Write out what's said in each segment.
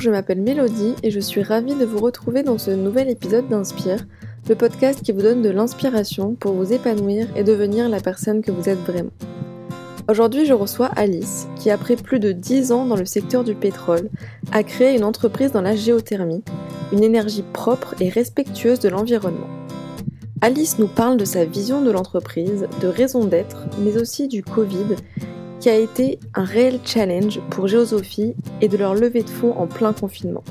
Je m'appelle Mélodie et je suis ravie de vous retrouver dans ce nouvel épisode d'Inspire, le podcast qui vous donne de l'inspiration pour vous épanouir et devenir la personne que vous êtes vraiment. Aujourd'hui, je reçois Alice, qui après plus de 10 ans dans le secteur du pétrole, a créé une entreprise dans la géothermie, une énergie propre et respectueuse de l'environnement. Alice nous parle de sa vision de l'entreprise, de raison d'être, mais aussi du Covid qui a été un réel challenge pour Géosophie et de leur levée de fonds en plein confinement.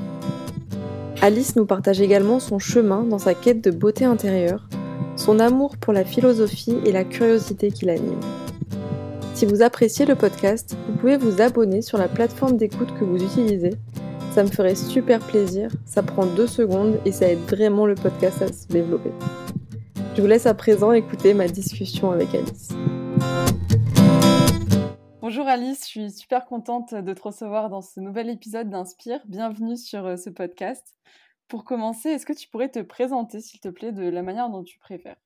Alice nous partage également son chemin dans sa quête de beauté intérieure, son amour pour la philosophie et la curiosité qui l'anime. Si vous appréciez le podcast, vous pouvez vous abonner sur la plateforme d'écoute que vous utilisez. Ça me ferait super plaisir, ça prend deux secondes et ça aide vraiment le podcast à se développer. Je vous laisse à présent écouter ma discussion avec Alice. Bonjour Alice, je suis super contente de te recevoir dans ce nouvel épisode d'Inspire. Bienvenue sur euh, ce podcast. Pour commencer, est-ce que tu pourrais te présenter, s'il te plaît, de la manière dont tu préfères?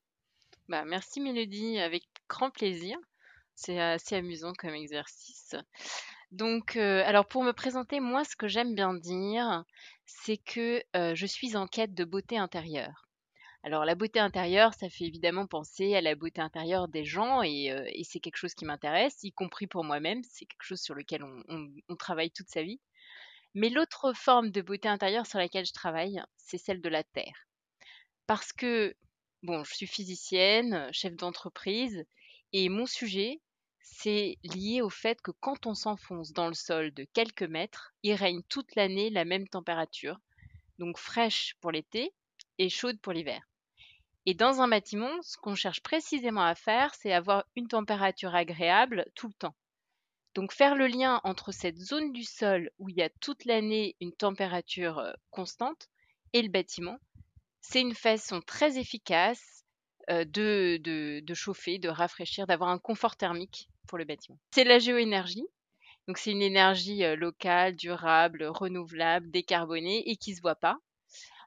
Bah, Merci Mélodie, avec grand plaisir. C'est assez amusant comme exercice. Donc, euh, alors pour me présenter, moi, ce que j'aime bien dire, c'est que euh, je suis en quête de beauté intérieure. Alors la beauté intérieure, ça fait évidemment penser à la beauté intérieure des gens et, euh, c'est quelque chose qui m'intéresse, y compris pour moi-même. C'est quelque chose sur lequel on, travaille toute sa vie. Mais l'autre forme de beauté intérieure sur laquelle je travaille, c'est celle de la terre. Parce que, bon, je suis physicienne, chef d'entreprise, et mon sujet, c'est lié au fait que quand on s'enfonce dans le sol de quelques mètres, il règne toute l'année la même température, donc fraîche pour l'été et chaude pour l'hiver. Et dans un bâtiment, ce qu'on cherche précisément à faire, c'est avoir une température agréable tout le temps. Donc faire le lien entre cette zone du sol où il y a toute l'année une température euh, constante et le bâtiment, c'est une façon très efficace euh, de, chauffer, de rafraîchir, d'avoir un confort thermique pour le bâtiment. C'est la géoénergie. Donc c'est une énergie euh, locale, durable, renouvelable, décarbonée et qui ne se voit pas.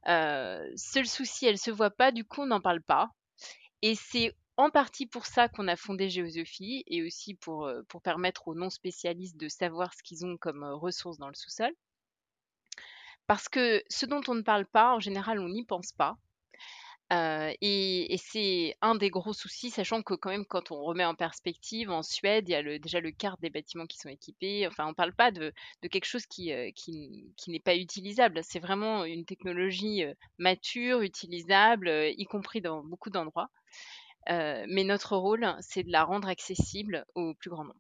Euh, seul souci, elle se voit pas, du coup, on n'en parle pas. Et c'est en partie pour ça qu'on a fondé Géosophie et aussi pour, euh, permettre aux non-spécialistes de savoir ce qu'ils ont comme euh, ressources dans le sous-sol. Parce que ce dont on ne parle pas, en général, on n'y pense pas. Et, c'est un des gros soucis, sachant que quand même, quand on remet en perspective, en Suède, il y a déjà le quart des bâtiments qui sont équipés. Enfin, on ne parle pas de, quelque chose qui, n'est pas utilisable. C'est vraiment une technologie mature, utilisable, y compris dans beaucoup d'endroits. mais notre rôle, c'est de la rendre accessible au plus grand nombre.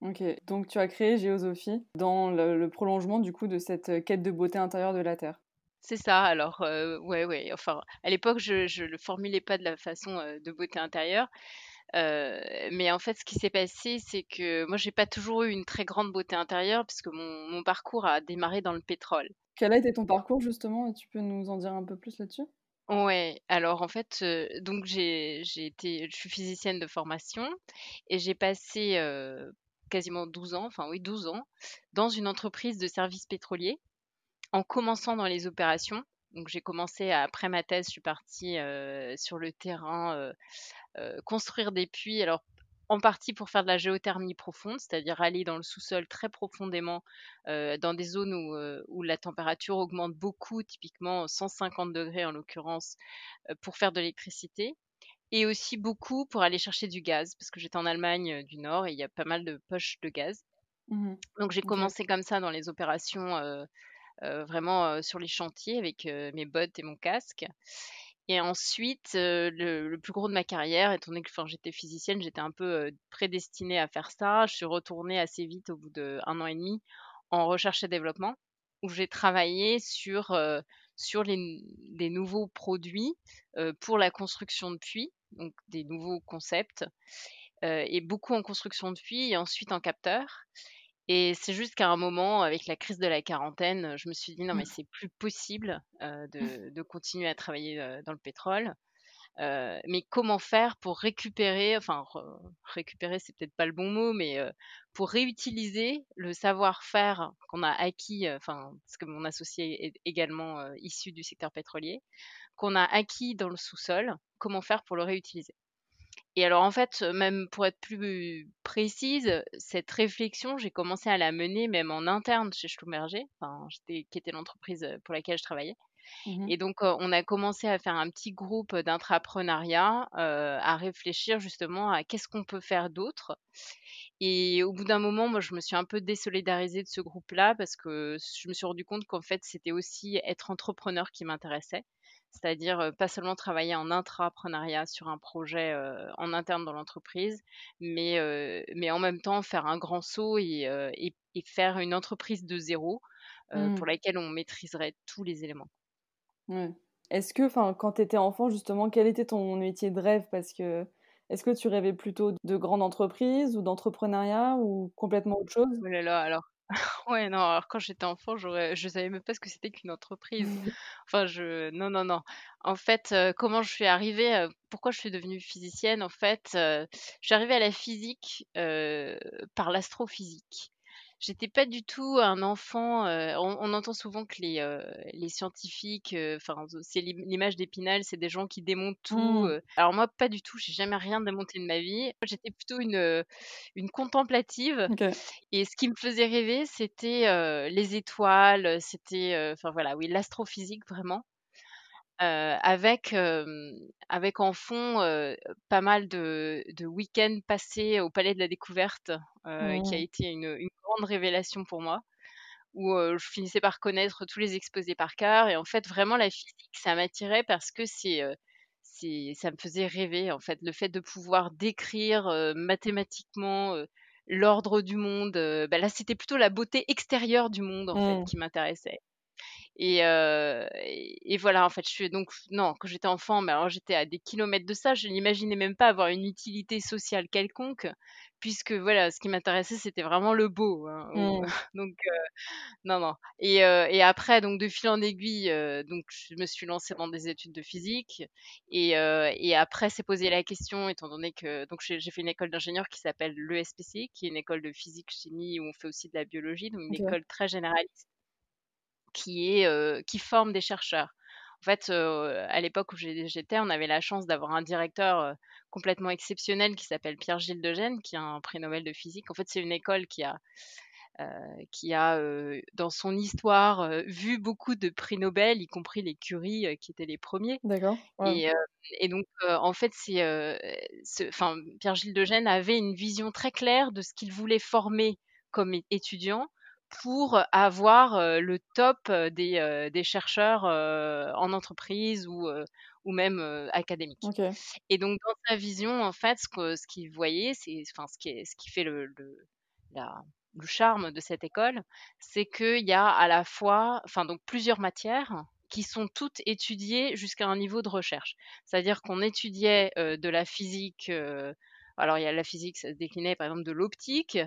Ok, donc tu as créé Géosophie dans le prolongement du coup de cette quête de beauté intérieure de la Terre. C'est ça, alors, ouais, ouais, enfin, à l'époque, je ne le formulais pas de la façon, de beauté intérieure, mais en fait, ce qui s'est passé, c'est que moi, j'ai pas toujours eu une très grande beauté intérieure puisque mon mon parcours a démarré dans le pétrole. Quel a été ton parcours justement tu peux nous en dire un peu plus là-dessus? Ouais, alors en fait, donc j'ai j'ai été je suis physicienne de formation et j'ai passé, quasiment 12 ans, enfin oui 12 ans, dans une entreprise de services pétroliers en commençant dans les opérations. Donc j'ai commencé après ma thèse, je suis partie euh, sur le terrain euh, euh, construire des puits. Alors en partie pour faire de la géothermie profonde, c'est-à-dire aller dans le sous-sol très profondément dans des zones où, où, la température augmente beaucoup, typiquement 150 degrés en l'occurrence, pour faire de l'électricité. Et aussi beaucoup pour aller chercher du gaz, parce que j'étais en Allemagne du Nord et il y a pas mal de poches de gaz. Mmh Donc j'ai commencé comme ça dans les opérations vraiment euh, sur les chantiers avec euh, mes bottes et mon casque. Et ensuite, le, plus gros de ma carrière, étant donné que j'étais physicienne, j'étais un peu prédestinée à faire ça. Je suis retournée assez vite au bout d'un an et demi en recherche et développement, où j'ai travaillé sur, sur les, des nouveaux produits pour la construction de puits, donc des nouveaux concepts, et beaucoup en construction de puits et ensuite en capteur. Et c'est juste qu'à un moment, avec la crise de la quarantaine, je me suis dit: «Non, mais mmh. c'est plus possible, mmh. de continuer à travailler, dans le pétrole. mais comment faire pour récupérer» enfin récupérer, c'est peut-être pas le bon mot, mais pour réutiliser le savoir-faire qu'on a acquis, enfin parce que mon associé est également, issu du secteur pétrolier, qu'on a acquis dans le sous-sol, comment faire pour le réutiliser? Et alors en fait, même pour être plus précise, cette réflexion, j'ai commencé à la mener même en interne chez Schlumberger, enfin, qui était l'entreprise pour laquelle je travaillais. Mmh Et donc, on a commencé à faire un petit groupe d'intrapreneuriat, à réfléchir justement à qu'est-ce qu'on peut faire d'autre. Et au bout d'un moment, moi, je me suis un peu désolidarisée de ce groupe-là parce que je me suis rendu compte qu'en fait, c'était aussi être entrepreneur qui m'intéressait. C'est-à-dire pas seulement travailler en intrapreneuriat sur un projet en interne dans l'entreprise, mais, mais en même temps faire un grand saut et, et, et faire une entreprise de zéro pour Mmh. laquelle on maîtriserait tous les éléments. Ouais. Est-ce que, quand tu étais enfant, justement, quel était ton métier de rêve? Parce que est-ce que tu rêvais plutôt de grande entreprise ou d'entrepreneuriat ou complètement autre chose? Oh là là, alors ouais, non, alors quand j'étais enfant, j'aurais je savais même pas ce que c'était qu'une entreprise. Enfin, je non, non, non. En fait, heu, comment je suis arrivée, heu, pourquoi je suis devenue physicienne? En fait, heu, je suis arrivée à la physique, heu, par l'astrophysique. J'étais pas du tout un enfant, heu, on on entend souvent que les, heu, les scientifiques, heu, enfin, c'est l'im l'image d'Épinal, c'est des gens qui démontent tout, Mmh. heu. Alors moi, pas du tout, j'ai jamais rien démonté de ma vie. Moi, j'étais plutôt une, heu, une contemplative OK. et ce qui me faisait rêver, c'était, heu, les étoiles, c'était, heu, enfin voilà, oui, l'astrophysique vraiment, heu, avec, hem, avec en fond, heu, pas mal de de week-ends passés au Palais de la Découverte, qui a été une, une grande révélation pour moi, où, je finissais par connaître tous les exposés par cœur et en fait, vraiment la physique, ça m'attirait parce que c'est, ça me faisait rêver, en fait. Le fait de pouvoir décrire, mathématiquement, l'ordre du monde, bah, là, c'était plutôt la beauté extérieure du monde, en fait, Mmh. qui m'intéressait. Et, heu, et et voilà, en fait, je suis donc non, quand j'étais enfant, mais alors j'étais à des kilomètres de ça, je n'imaginais même pas avoir une utilité sociale quelconque, puisque voilà, ce qui m'intéressait, c'était vraiment le beau, hein, Mmh. donc heu, non, non. Et heu, et après, donc de fil en aiguille, donc je me suis lancée dans des études de physique et après s'est posé la question, étant donné que donc j'ai fait une école d'ingénieur qui s'appelle l'ESPC, qui est une école de physique chimie où on fait aussi de la biologie, donc une école très généraliste qui est, heu, qui forme des chercheurs. En fait, heu, à l'époque où j'étais, on avait la chance d'avoir un directeur, heu, complètement exceptionnel qui s'appelle Pierre-Gilles Degène, qui a un prix Nobel de physique. En fait, c'est une école qui a, qui a, dans son histoire, vu beaucoup de prix Nobel, y compris les Curie, qui étaient les premiers. D'accord. Et donc en fait, Pierre-Gilles Degène avait une vision très claire de ce qu'il voulait former comme é étudiants pour avoir, le top, des, heu, des chercheurs, heu, en entreprise ou, ou même. OK. Et donc dans sa vision, en fait, ce que ce qu'il voyait, c'est enfin ce qui est ce qui fait le le la le charme de cette école, c'est qu'il y a à la fois enfin donc plusieurs matières qui sont toutes étudiées jusqu'à un niveau de recherche. C'est-à-dire qu'on étudiait, de la physique, alors il y a la physique, ça se déclinait par exemple de l'optique,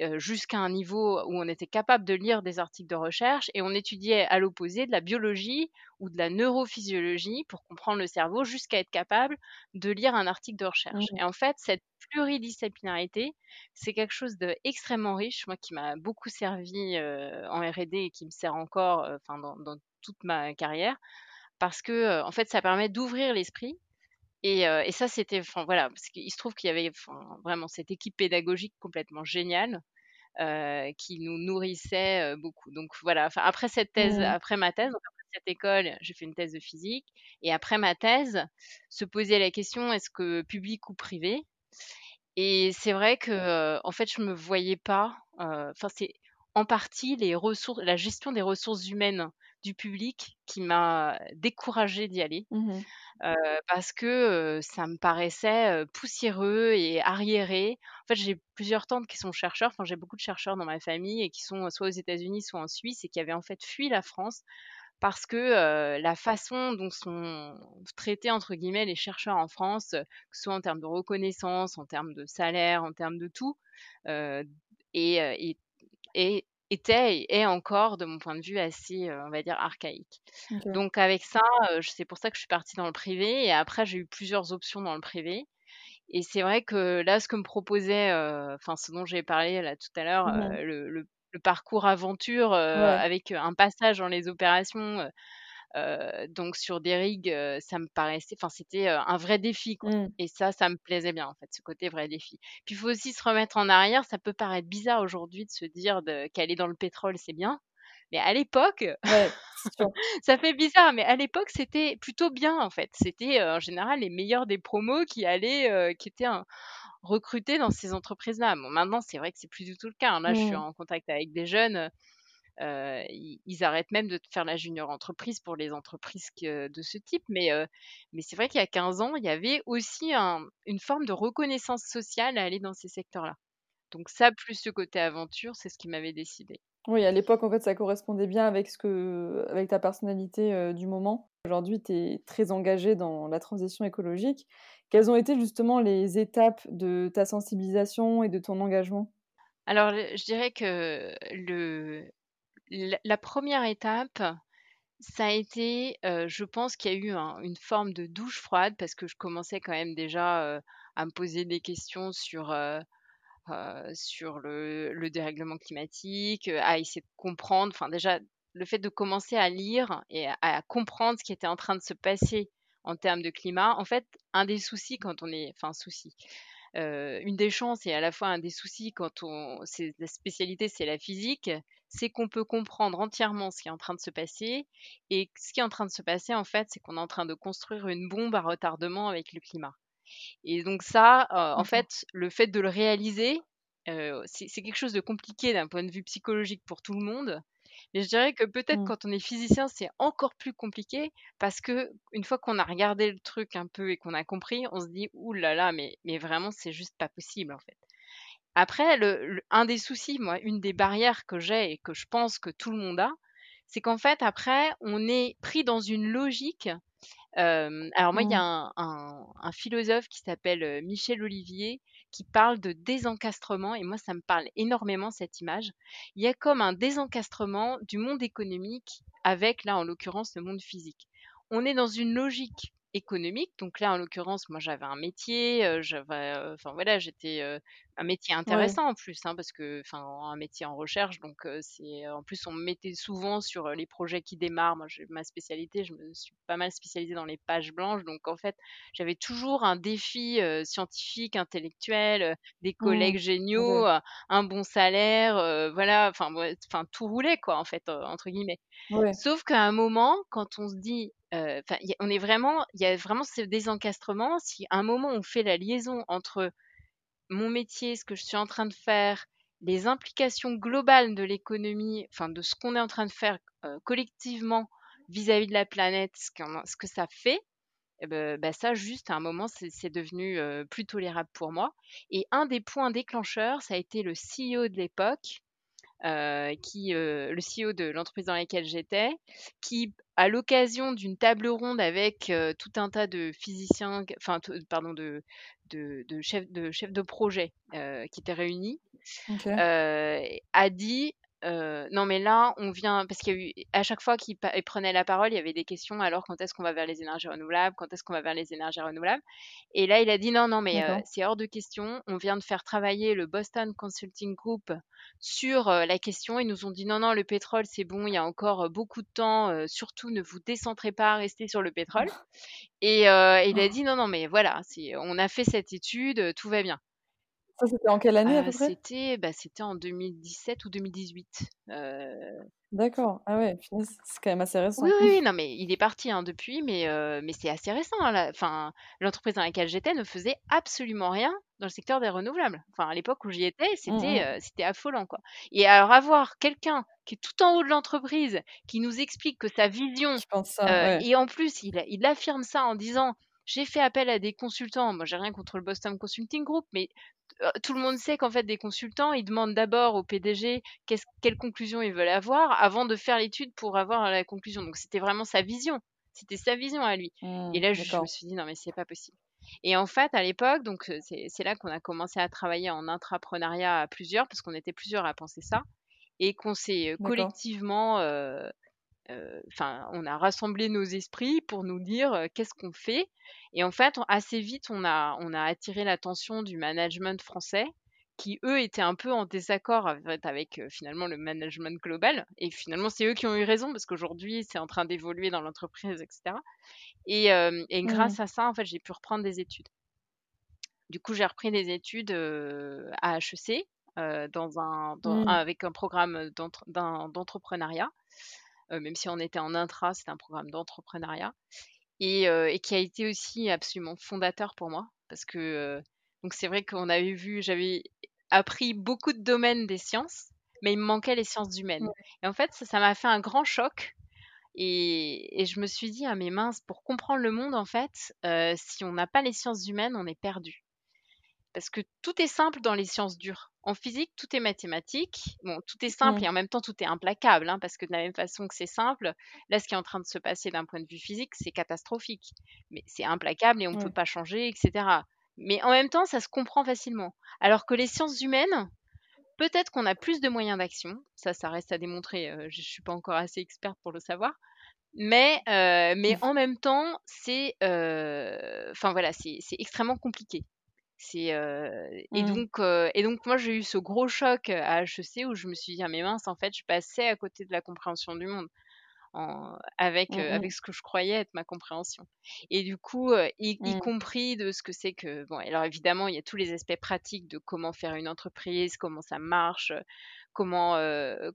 heu, jusqu'à un niveau où on était capable de lire des articles de recherche et on étudiait à l'opposé de la biologie ou de la neurophysiologie pour comprendre le cerveau jusqu'à être capable de lire un article de recherche. Mmh. Et en fait, cette pluridisciplinarité, c'est quelque chose d'extrêmement riche, moi qui m'a beaucoup servi, heu, en R&D et qui me sert encore, enfin dans dans toute ma carrière parce que, en fait, ça permet d'ouvrir l'esprit et heu, et ça, c'était enfin voilà, parce qu'il se trouve qu'il y avait vraiment cette équipe pédagogique complètement géniale, heu, qui nous nourrissait, heu, beaucoup. Donc voilà, enfin après cette thèse, Mmh. après ma thèse, après cette école, j'ai fait une thèse de physique et après ma thèse, se posait la question: «Est-ce que public ou privé?» et c'est vrai que, en fait, je me voyais pas, enfin c'est en partie les ressources la gestion des ressources humaines du public qui m'a découragée d'y aller, Mmh mh. heu, parce que, ça me paraissait, poussiéreux et arriéré. En fait, j'ai plusieurs tantes qui sont chercheurs, enfin j'ai beaucoup de chercheurs dans ma famille et qui sont soit aux États-Unis, soit en Suisse et qui avaient en fait fui la France parce que, la façon dont sont traités entre guillemets «les chercheurs» en France, que ce soit en termes de reconnaissance, en termes de salaire, en termes de tout, et et était et est encore, de mon point de vue, assez, heu, on va dire archaïque. Donc avec ça, heu, c'est pour ça que je suis partie dans le privé et après j'ai eu plusieurs options dans le privé et c'est vrai que là, ce que me proposait, heu, enfin ce dont j'ai parlé là tout à l'heure, Mmh heu, le le le parcours aventure, Ouais. avec un passage dans les opérations, donc sur des rigs, ça me paraissait, enfin c'était un vrai défi. Quoi. Mmh. Et ça, ça me plaisait bien en fait, ce côté vrai défi. Puis il faut aussi se remettre en arrière. Ça peut paraître bizarre aujourd'hui de se dire qu'aller dans le pétrole, c'est bien. Mais à l'époque, ça fait bizarre, mais à l'époque, c'était plutôt bien en fait. C'était en général les meilleurs des promos qui allaient, qui étaient recrutés dans ces entreprises-là. Bon, maintenant, c'est vrai que c'est plus du tout le cas. Hein. Là, je suis mmh. en contact avec des jeunes. Ils, arrêtent même de faire la junior entreprise pour les entreprises de ce type. Mais, mais c'est vrai qu'il y a 15 ans, il y avait aussi une forme de reconnaissance sociale à aller dans ces secteurs-là. Donc ça, plus ce côté aventure, c'est ce qui m'avait décidé. Oui, à l'époque, en fait, ça correspondait bien avec, ce que, avec ta personnalité du moment. Aujourd'hui, tu es très engagée dans la transition écologique. Quelles ont été justement les étapes de ta sensibilisation et de ton engagement? Alors, je dirais que le, la, première étape, ça a été, je pense qu'il y a eu une forme de douche froide parce que je commençais quand même déjà à me poser des questions sur sur le, dérèglement climatique, à essayer de comprendre, enfin déjà le fait de commencer à lire et à, comprendre ce qui était en train de se passer en termes de climat, en fait, un des soucis quand on est, enfin souci, une des chances et à la fois un des soucis quand on, c'est la spécialité, c'est la physique, c'est qu'on peut comprendre entièrement ce qui est en train de se passer et ce qui est en train de se passer en fait, c'est qu'on est en train de construire une bombe à retardement avec le climat. Et donc ça, en fait, le fait de le réaliser, c'est quelque chose de compliqué d'un point de vue psychologique pour tout le monde. Mais je dirais que peut-être mmh. quand on est physicien, c'est encore plus compliqué parce que une fois qu'on a regardé le truc un peu et qu'on a compris, on se dit ouh là là, mais, mais vraiment c'est juste pas possible en fait. Après, le, un des soucis, moi, une des barrières que j'ai et que je pense que tout le monde a, c'est qu'en fait après, on est pris dans une logique alors moi, il y a mmh. un, philosophe qui s'appelle Michel Olivier qui parle de désencastrement et moi, ça me parle énormément cette image. Il y a comme un désencastrement du monde économique avec, là, en l'occurrence, le monde physique. On est dans une logique économique. Donc là, en l'occurrence, moi, j'avais un métier, j'avais, enfin voilà, j'étais un métier intéressant en plus, hein, parce que, enfin, un métier en recherche. Donc c'est, en plus, on me mettait souvent sur les projets qui démarrent. Moi, j'ai ma spécialité, je me suis pas mal spécialisée dans les pages blanches. Donc en fait, j'avais toujours un défi scientifique, intellectuel, des mmh. collègues géniaux, un bon salaire, voilà, enfin, enfin, tout roulait quoi, en fait, entre guillemets. Sauf qu'à un moment, quand on se dit on est vraiment, il y a vraiment ce désencastrement. Si à un moment on fait la liaison entre mon métier, ce que je suis en train de faire, les implications globales de l'économie, enfin de ce qu'on est en train de faire collectivement vis-à-vis de la planète, ce, que ça fait, eh ben, bah, ça juste à un moment c'est devenu plus tolérable pour moi. Et un des points déclencheurs, ça a été le CEO de l'époque euh, qui, euh, le CEO de l'entreprise dans laquelle j'étais, qui, à l'occasion d'une table ronde avec euh, tout un tas de physiciens, enfin, pardon, de, de, de, chefs, de chefs de projet qui étaient réunis, a dit non, mais là, on vient parce qu'il y a eu à chaque fois qu'il prenait la parole, il y avait des questions. Alors, quand est-ce qu'on va vers les énergies renouvelables Quand est-ce qu'on va vers les énergies renouvelables? Et là, il a dit non, non, mais c'est hors de question. On vient de faire travailler le Boston Consulting Group sur la question. Ils nous ont dit non, non, le pétrole, c'est bon. Il y a encore beaucoup de temps. surtout, ne vous décentrez pas, restez sur le pétrole. Et il a oh. dit non, non, mais voilà, on a fait cette étude, tout va bien. Ça, c'était en quelle année à peu près? c'était, bah, c'était en 2017 ou 2018. D'accord. Ah ouais, c'est quand même assez récent. Oui, oui, non, mais il est parti hein, depuis, mais, mais c'est assez récent. Hein, enfin, l'entreprise dans laquelle j'étais ne faisait absolument rien dans le secteur des renouvelables. Enfin, à l'époque où j'y étais, mmh, c'était, mmh. c'était affolant, quoi. Et alors avoir quelqu'un qui est tout en haut de l'entreprise, qui nous explique que sa vision, et en plus, il, il affirme ça en disant j'ai fait appel à des consultants. Moi, j'ai rien contre le Boston Consulting Group, mais tout le monde sait qu'en fait, des consultants, ils demandent d'abord au PDG quelle conclusion ils veulent avoir avant de faire l'étude pour avoir la conclusion. Donc, c'était vraiment sa vision. C'était sa vision à lui. Mmh, et là, je, me suis dit, non, mais c'est pas possible. Et en fait, à l'époque, donc c'est là qu'on a commencé à travailler en intrapreneuriat à plusieurs, parce qu'on était plusieurs à penser ça, et qu'on s'est collectivement enfin, on a rassemblé nos esprits pour nous dire qu'est-ce qu'on fait. Et en fait, assez vite, on a, on a attiré l'attention du management français qui eux étaient un peu en désaccord avec, finalement le management global. Et finalement, c'est eux qui ont eu raison parce qu'aujourd'hui, c'est en train d'évoluer dans l'entreprise, etc. Et, et grâce mmh. à ça, en fait, j'ai pu reprendre des études. Du coup, j'ai repris des études à HEC dans un, mmh. avec un programme d'entrepreneuriat. Même si on était en intra, c'était un programme d'entrepreneuriat. Et, et, qui a été aussi absolument fondateur pour moi. Parce que donc c'est vrai qu'on avait vu, j'avais appris beaucoup de domaines des sciences, mais il me manquait les sciences humaines. Et en fait, ça m'a fait un grand choc. Et, je me suis dit, ah mais mince, pour comprendre le monde, en fait, euh, si on n'a pas les sciences humaines, on est perdu. Parce que tout est simple dans les sciences dures. En physique, tout est mathématique. Bon, tout est simple et en même temps, tout est implacable, hein, parce que de la même façon que c'est simple, là, ce qui est en train de se passer d'un point de vue physique, c'est catastrophique. Mais c'est implacable et on ne peut pas changer, etc. Mais en même temps, ça se comprend facilement. Alors que les sciences humaines, peut-être qu'on a plus de moyens d'action. Ça, ça reste à démontrer. Euh, je ne suis pas encore assez experte pour le savoir. Mais, euh, mais en même temps, c'est euh, voilà, c'est extrêmement compliqué. C'est mmh. donc et donc moi j'ai eu ce gros choc à HEC où je me suis dit ah mais mince en fait je passais à côté de la compréhension du monde avec, mmh avec ce que je croyais être ma compréhension. Et du coup, y, mmh. compris de ce que c'est que... Bon, alors évidemment, il y a tous les aspects pratiques de comment faire une entreprise, comment ça marche, comment,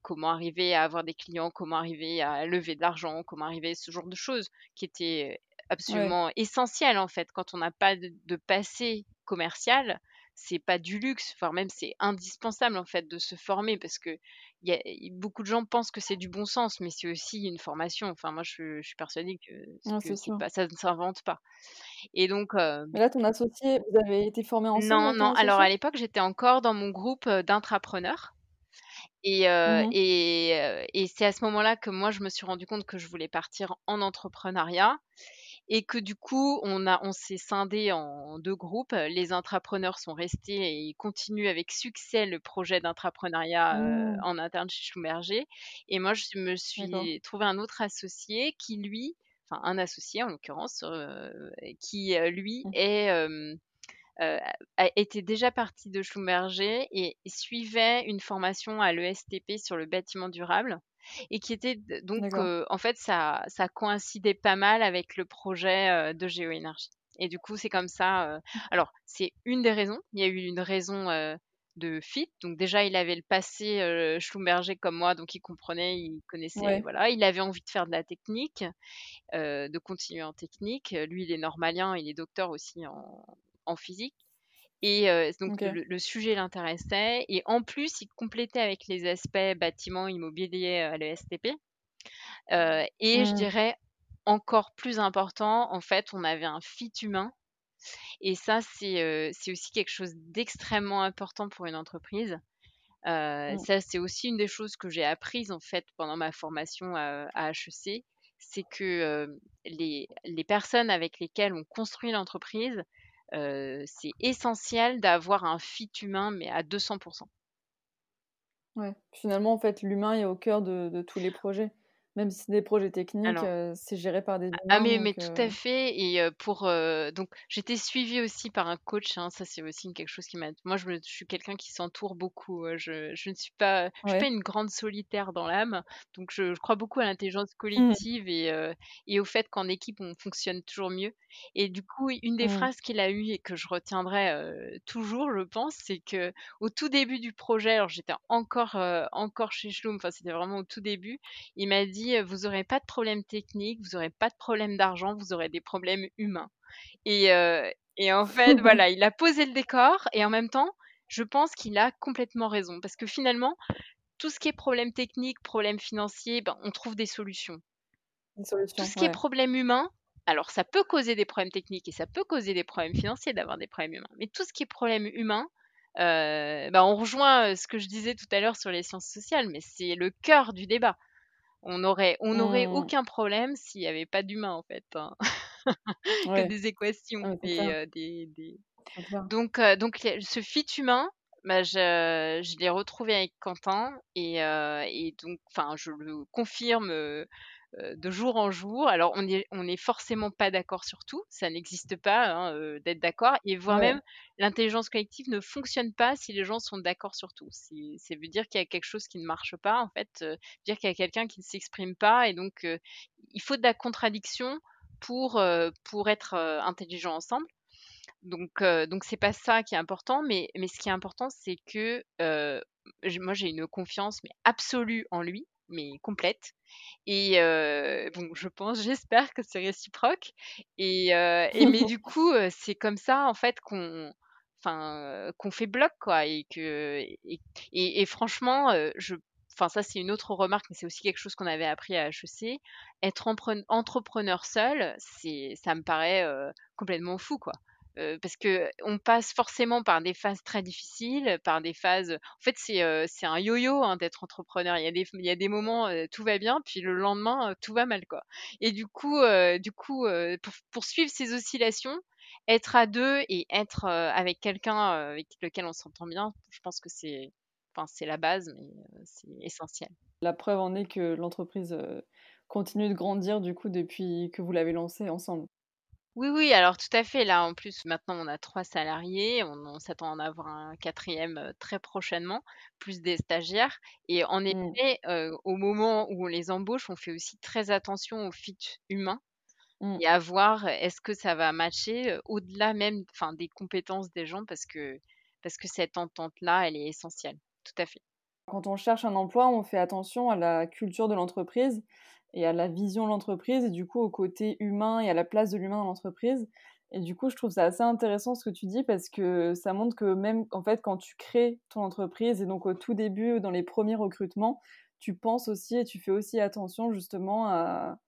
comment arriver à avoir des clients, comment arriver à lever de l'argent, comment arriver à ce genre de choses qui étaient absolument essentielles en fait. Quand on n'a pas de, de passé commercial, c'est pas du luxe, enfin même c'est indispensable en fait de se former parce que y a, beaucoup de gens pensent que c'est du bon sens, mais c'est aussi une formation. Enfin moi je, suis persuadée que, pas, ça ne s'invente pas. Et donc. mais là ton associé, vous avez été formé ensemble Non non. Alors à l'époque j'étais encore dans mon groupe d'intrapreneurs. Et, mmh et, et c'est à ce moment-là que moi, je me suis rendu compte que je voulais partir en entrepreneuriat et que du coup, on, a, on s'est scindé en deux groupes. Les intrapreneurs sont restés et ils continuent avec succès le projet d'intrapreneuriat euh, mmh. en interne chez Schlumberger. Et moi, je me suis trouvé un autre associé qui, lui, enfin un associé en l'occurrence, euh, qui, euh, lui, mmh. est... été déjà parti de Schlumberger et suivait une formation à l'ESTP sur le bâtiment durable et qui était donc en fait ça, ça coïncidait pas mal avec le projet de géoénergie. Et du coup, c'est comme ça. Mmh. alors, c'est une des raisons. Il y a eu une raison de fit. Donc déjà, il avait le passé Schlumberger comme moi, donc il comprenait, il connaissait, voilà. Il avait envie de faire de la technique, de continuer en technique. Lui, il est normalien, il est docteur aussi en, en physique. Et donc le, sujet l'intéressait. Et en plus, il complétait avec les aspects bâtiments immobiliers à l'ESTP. et je mmh. dirais encore plus important, en fait, on avait un fit humain. Et ça, c'est aussi quelque chose d'extrêmement important pour une entreprise. Mmh. Ça, c'est aussi une des choses que j'ai apprises en fait pendant ma formation à, à HEC, c'est que les, les, personnes avec lesquelles on construit l'entreprise, c'est essentiel d'avoir un fit humain, mais à 200%. Ouais, finalement, en fait, l'humain est au cœur de tous les projets. Même si c'est des projets techniques, c'est géré par des ah mais mais tout à fait et pour, donc j'étais suivie aussi par un coach, hein, ça c'est aussi quelque chose qui m'a moi je suis quelqu'un qui s'entoure beaucoup, je je ne suis pas je suis pas une grande solitaire dans l'âme, donc je crois beaucoup à l'intelligence mmh. collective et et au fait qu'en équipe on fonctionne toujours mieux et du coup, une des mmh. phrases qu'il a eues et que je retiendrai, toujours je pense, c'est qu'au tout début du projet, alors j'étais encore, encore chez Schlum, enfin c'était vraiment au tout début, il m'a dit: vous aurez pas de problème technique, vous aurez pas de problème d'argent, vous aurez des problèmes humains. Et, euh, et en fait, voilà, il a posé le décor et en même temps, je pense qu'il a complètement raison parce que finalement, tout ce qui est problème technique, problème financier, ben, on trouve des solutions. Tout ce qui est problème humain, alors ça peut causer des problèmes techniques et ça peut causer des problèmes financiers d'avoir des problèmes humains. Mais tout ce qui est problème humain, euh, ben, on rejoint ce que je disais tout à l'heure sur les sciences sociales, mais c'est le cœur du débat. On n'aurait on aurait mmh. aucun problème s'il n'y avait pas d'humain en fait, hein. que des équations et des, donc donc ce fit humain, bah, je, je l'ai retrouvé avec Quentin et, et donc enfin je le confirme de jour en jour. Alors, on n'est on est forcément pas d'accord sur tout, ça n'existe pas hein, d'être d'accord, et voire même l'intelligence collective ne fonctionne pas si les gens sont d'accord sur tout. Ça veut dire qu'il y a quelque chose qui ne marche pas, en fait, dire qu'il y a quelqu'un qui ne s'exprime pas, et donc il faut de la contradiction pour, pour être intelligent ensemble. Donc, donc c'est pas ça qui est important, mais, mais ce qui est important, c'est que moi j'ai une confiance mais absolue en lui, mais complète. Et bon, je pense, j'espère que c'est réciproque. Et, et mais du coup, c'est comme ça en fait qu'on, enfin, qu'on fait bloc quoi. Et que, et, et, franchement, je enfin ça c'est une autre remarque, mais c'est aussi quelque chose qu'on avait appris à HEC. Être entrepreneur seul, c'est, ça me paraît complètement fou, quoi. Parce que on passe forcément par des phases très difficiles, par des phases. En fait, c'est euh, un yo-yo hein, d'être entrepreneur. Il y a des il y a des moments euh, tout va bien, puis le lendemain tout va mal quoi. Et du coup du coup pour, pour, suivre ces oscillations, être à deux et être avec quelqu'un avec lequel on s'entend bien, je pense que c'est enfin c'est la base, mais c'est essentiel. La preuve en est que l'entreprise continue de grandir du coup depuis que vous l'avez lancée ensemble. Oui, oui, alors tout à fait. Là, en plus, maintenant, on a trois salariés. On, s'attend à en avoir un quatrième très prochainement, plus des stagiaires. Et en mmh. effet, au moment où on les embauche, on fait aussi très attention au fit humain mmh. et à voir est-ce que ça va matcher au-delà même enfin, des compétences des gens parce que, parce que cette entente-là, elle est essentielle. Tout à fait. Quand on cherche un emploi, on fait attention à la culture de l'entreprise et à la vision de l'entreprise et du coup au côté humain et à la place de l'humain dans l'entreprise. Et du coup, je trouve ça assez intéressant ce que tu dis parce que ça montre que même en fait quand tu crées ton entreprise et donc au tout début dans les premiers recrutements, tu penses aussi et tu fais aussi attention justement à,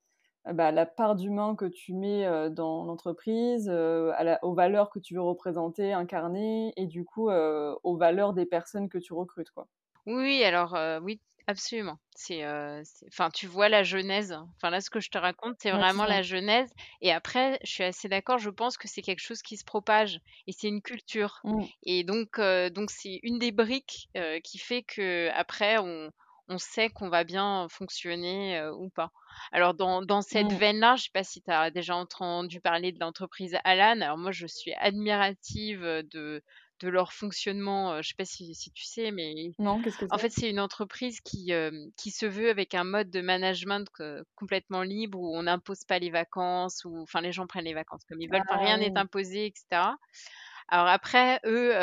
bah, la part d'humain que tu mets euh, dans l'entreprise, euh, aux valeurs que tu veux représenter, incarner et du coup euh, aux valeurs des personnes que tu recrutes quoi. Oui, alors oui, Absolument. C'est, enfin, tu vois la genèse. Enfin, là, ce que je te raconte, c'est vraiment la genèse. Et après, je suis assez d'accord. Je pense que c'est quelque chose qui se propage et c'est une culture. Mmh. Et donc, donc c'est une des briques qui fait que après, on, on sait qu'on va bien fonctionner ou pas. Alors, dans, dans cette mmh. veine-là, je ne sais pas si tu as déjà entendu parler de l'entreprise Alan. Alors, moi, je suis admirative de, de leur fonctionnement. je ne sais pas si, tu sais, mais non, qu'est-ce que en fait, c'est une entreprise qui, qui se veut avec un mode de management complètement libre où on n'impose pas les vacances, ou enfin les gens prennent les vacances comme ils veulent, rien n'est ah imposé, etc. Alors après, eux,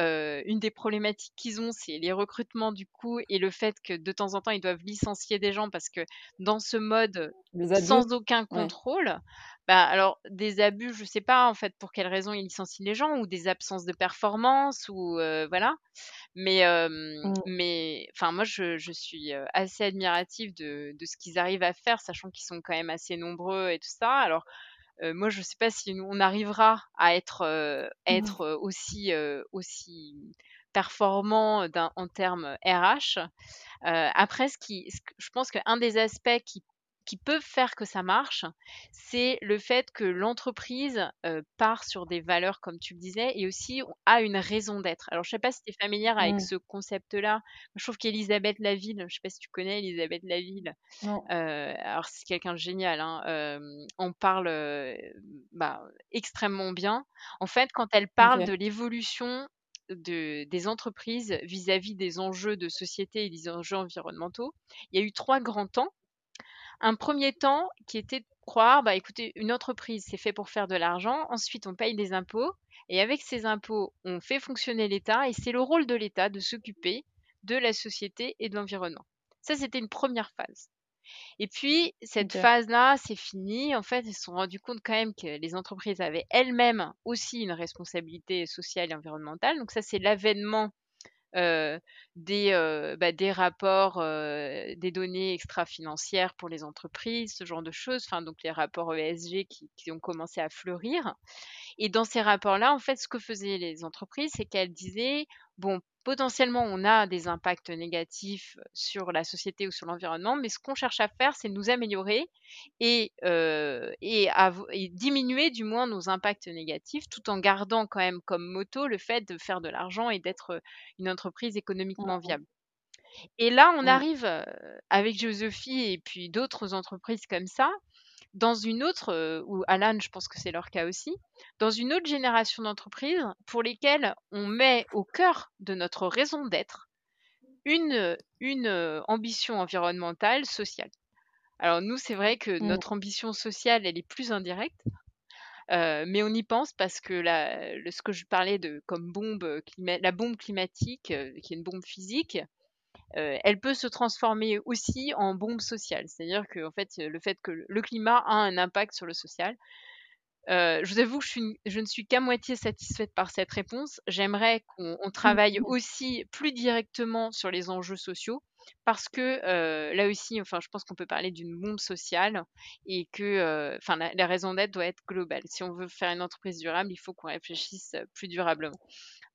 une des problématiques qu'ils ont, c'est les recrutements du coup et le fait que de temps en temps, ils doivent licencier des gens parce que dans ce mode sans aucun contrôle, bah, alors des abus, je sais pas en fait pour quelles raisons ils licencient les gens ou des absences de performance ou voilà. Mais mmh. mais enfin moi je, je suis assez admirative de, de ce qu'ils arrivent à faire, sachant qu'ils sont quand même assez nombreux et tout ça. Alors moi, je ne sais pas si on arrivera à être, mmh être aussi, aussi performant en termes RH. après, ce qui, je pense qu'un des aspects qui qui peuvent faire que ça marche, c'est le fait que l'entreprise part sur des valeurs, comme tu le disais, et aussi a une raison d'être. Alors, je ne sais pas si tu es familière avec mmh. ce concept-là. Je trouve qu'Elisabeth Laville, je ne sais pas si tu connais Elisabeth Laville, alors c'est quelqu'un de génial, hein, on parle bah, extrêmement bien. En fait, quand elle parle de l'évolution de, des entreprises vis-à-vis -vis des enjeux de société et des enjeux environnementaux, il y a eu trois grands temps un premier temps qui était de croire, bah écoutez, une entreprise, c'est fait pour faire de l'argent, ensuite on paye des impôts, et avec ces impôts, on fait fonctionner l'État, et c'est le rôle de l'État de s'occuper de la société et de l'environnement. Ça, c'était une première phase. Et puis, cette phase-là, c'est fini. En fait, ils se sont rendus compte quand même que les entreprises avaient elles-mêmes aussi une responsabilité sociale et environnementale. Donc ça, c'est l'avènement des, bah, des rapports, des données extra-financières pour les entreprises, ce genre de choses, enfin, donc les rapports ESG qui, qui, ont commencé à fleurir. Et dans ces rapports-là, en fait, ce que faisaient les entreprises, c'est qu'elles disaient, bon, potentiellement, on a des impacts négatifs sur la société ou sur l'environnement, mais ce qu'on cherche à faire, c'est nous améliorer et, euh, et, et, diminuer du moins nos impacts négatifs, tout en gardant quand même comme moto le fait de faire de l'argent et d'être une entreprise économiquement mmh viable. Et là, on Mmh. arrive euh, avec Géosophie et puis d'autres entreprises comme ça, dans une autre, euh, ou Alan, je pense que c'est leur cas aussi, dans une autre génération d'entreprises pour lesquelles on met au cœur de notre raison d'être une, une euh, ambition environnementale, sociale. Alors nous, c'est vrai que Mmh. notre ambition sociale, elle est plus indirecte, euh, mais on y pense parce que la, le- ce que je parlais de comme bombe clima- la bombe climatique, euh, qui est une bombe physique, euh, elle peut se transformer aussi en bombe sociale. C'est-à-dire que en fait, le fait que le climat a un impact sur le social. Euh, je vous avoue que je, suis, je ne suis qu'à moitié satisfaite par cette réponse. J'aimerais qu'on on travaille aussi plus directement sur les enjeux sociaux parce que euh, là aussi, enfin, je pense qu'on peut parler d'une bombe sociale et que, euh, enfin, la, la raison d'être doit être globale. Si on veut faire une entreprise durable, il faut qu'on réfléchisse plus durablement.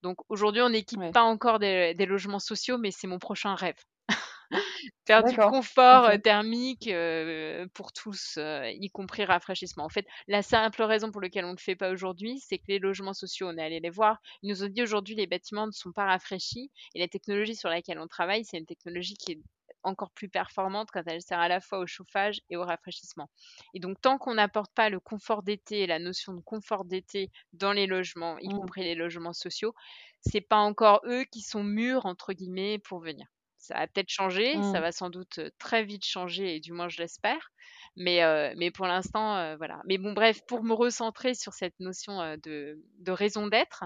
Donc aujourd'hui, on n'équipe Ouais. pas encore des, des logements sociaux, mais c'est mon prochain rêve. Faire du confort euh, thermique euh, pour tous, euh, y compris rafraîchissement. En fait, la simple raison pour laquelle on ne le fait pas aujourd'hui, c'est que les logements sociaux, on est allé les voir, ils nous ont dit aujourd'hui les bâtiments ne sont pas rafraîchis et la technologie sur laquelle on travaille, c'est une technologie qui est encore plus performante quand elle sert à la fois au chauffage et au rafraîchissement. Et donc, tant qu'on n'apporte pas le confort d'été et la notion de confort d'été dans les logements, y Mmh. compris les logements sociaux, c'est pas encore eux qui sont mûrs, entre guillemets, pour venir. Ça a peut-être changé, ça Mmh. va sans doute euh, très vite changer, et du moins je l'espère. Mais, euh, mais pour l'instant, euh, voilà. Mais bon, bref, pour me recentrer sur cette notion euh, de, de raison d'être,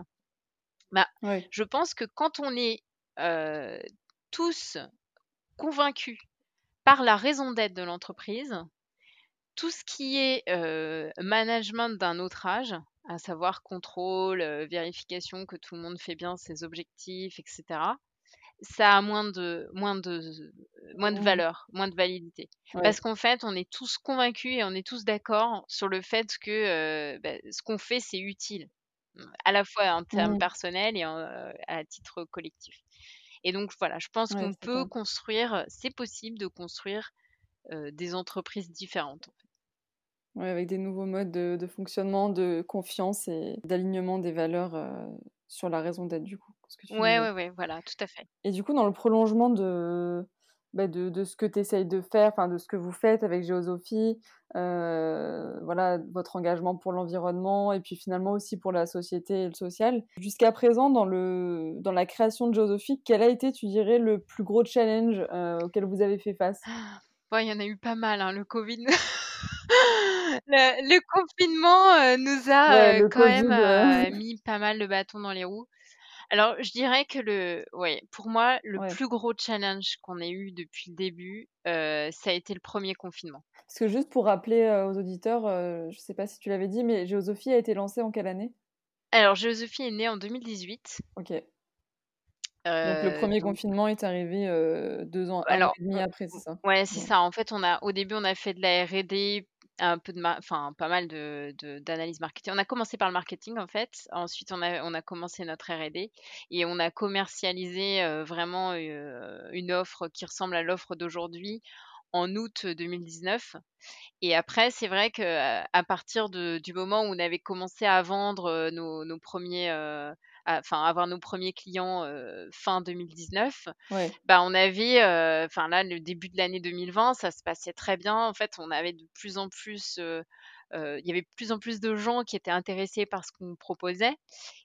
bah, je pense que quand on est tous convaincus par la raison d'être de l'entreprise, tout ce qui est euh, management d'un autre âge, à savoir contrôle, euh, vérification que tout le monde fait bien ses objectifs, etc., ça a moins de, moins de, moins de Mmh. valeur, moins de validité. Ouais. Parce qu'en fait, on est tous convaincus et on est tous d'accord sur le fait que euh, bah, ce qu'on fait, c'est utile, à la fois en termes Mmh. personnels et en, à titre collectif. Et donc voilà, je pense Ouais, qu'on peut construire, c'est possible de construire euh, des entreprises différentes. Ouais, avec des nouveaux modes de, de fonctionnement, de confiance et d'alignement des valeurs euh, sur la raison d'être, du coup. Ce que tu Ouais, disais. ouais, ouais, voilà, tout à fait. Et du coup, dans le prolongement de, bah, de, de ce que tu essayes de faire, enfin de ce que vous faites avec Géosophie, euh, voilà, votre engagement pour l'environnement et puis finalement aussi pour la société et le social. Jusqu'à présent, dans, le, dans la création de Géosophie, quel a été, tu dirais, le plus gros challenge euh, auquel vous avez fait face? Il y en a eu pas mal, hein, le Covid. le, le confinement euh, nous a Ouais, euh, quand Covid, même euh, mis pas mal de bâtons dans les roues. Alors, je dirais que le, ouais, pour moi, le ouais. plus gros challenge qu'on ait eu depuis le début, ça a été le premier confinement. Parce que juste pour rappeler aux auditeurs, euh, je sais pas si tu l'avais dit, mais Géosophie a été lancée en quelle année? Alors, Géosophie est née en 2018. Ok. Donc le premier donc, confinement est arrivé euh, deux ans, un an alors, et demi on- après, c'est ça? ouais, c'est Ouais. ça. En fait, on a, au début, on a fait de la R&D, un peu de, ma- enfin, pas mal de, d'analyse marketing. On a commencé par le marketing, en fait. Ensuite, on a, on a commencé notre R&D et on a commercialisé euh, vraiment euh, une offre qui ressemble à l'offre d'aujourd'hui en août 2019. Et après, c'est vrai que euh, à partir de- du moment où on avait commencé à vendre nos, nos premiers, enfin, avoir nos premiers clients euh, fin 2019, Ouais. bah, on avait, euh, enfin là, le début de l'année 2020, ça se passait très bien. En fait, on avait de plus en plus, euh, il y avait de plus en plus de gens qui étaient intéressés par ce qu'on proposait.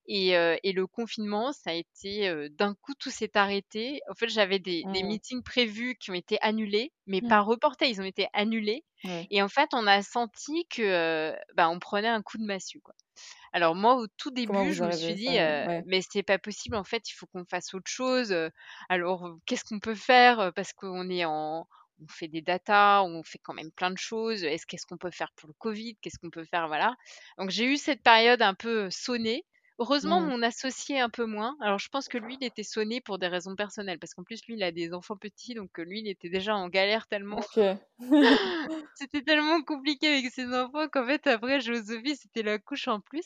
Et, euh, et le confinement, ça a été euh, d'un coup, tout s'est arrêté. En fait, j'avais des, des Mmh. meetings prévus qui ont été annulés, mais Mmh. pas reportés, ils ont été annulés. Et en fait, on a senti que bah, on prenait un coup de massue, quoi. Alors moi, au tout début, je me suis dit, euh, Ouais? mais c'est pas possible, en fait, il faut qu'on fasse autre chose. Alors, qu'est-ce qu'on peut faire Parce qu'on est en, on fait des datas, on fait quand même plein de choses. Est-ce qu'est-ce qu'on peut faire pour le Covid Qu'est-ce qu'on peut faire Voilà. Donc j'ai eu cette période un peu sonnée. Heureusement, Mmh. mon associé un peu moins. Alors je pense que lui, il était sonné pour des raisons personnelles, parce qu'en plus lui, il a des enfants petits, donc euh, lui, il était déjà en galère tellement Ok. c'était tellement compliqué avec ses enfants qu'en fait, après, Joséphie, c'était la couche en plus.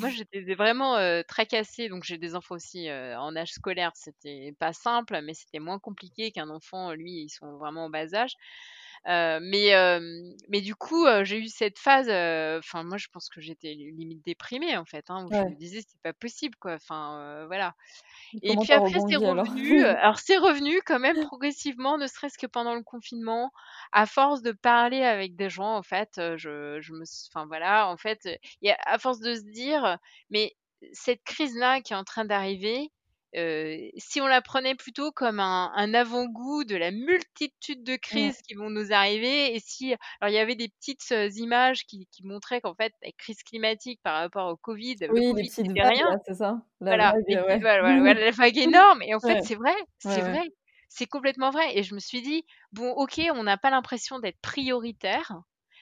Moi, j'étais vraiment euh, tracassée. Donc, j'ai des enfants aussi euh, en âge scolaire. C'était pas simple, mais c'était moins compliqué qu'un enfant. Lui, ils sont vraiment en bas âge. Mais, mais du coup, j'ai eu cette phase, enfin, moi, je pense que j'étais limite déprimée, en fait, hein, où je me disais: «C'est pas possible, quoi», enfin, voilà. Et puis après, c'est revenu. alors, c'est revenu quand même progressivement, ne serait-ce que pendant le confinement. À force de parler avec des gens, en fait, je, je me, enfin voilà, en fait, et à force de se dire, mais cette crise-là qui est en train d'arriver, si on la prenait plutôt comme un, avant-goût de la multitude de mmh. crises qui vont nous arriver, et si, alors il y avait des petites images qui, montraient qu'en fait, la crise climatique par rapport au Covid, le Covid, c'était rien. c'est ça. La voilà, vague, voilà, la vague énorme. Et en fait, c'est vrai, c'est vrai, c'est complètement vrai. Et je me suis dit, bon, ok, on n'a pas l'impression d'être prioritaire,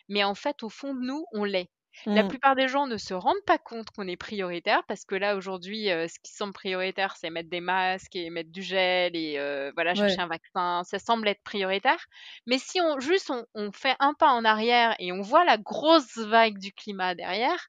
mais en fait, au fond de nous, on l'est. La mmh. plupart des gens ne se rendent pas compte qu'on est prioritaire parce que là aujourd'hui, ce qui semble prioritaire, c'est mettre des masques et mettre du gel et voilà chercher un vaccin. Ça semble être prioritaire. Mais si on juste on, fait un pas en arrière et on voit la grosse vague du climat derrière,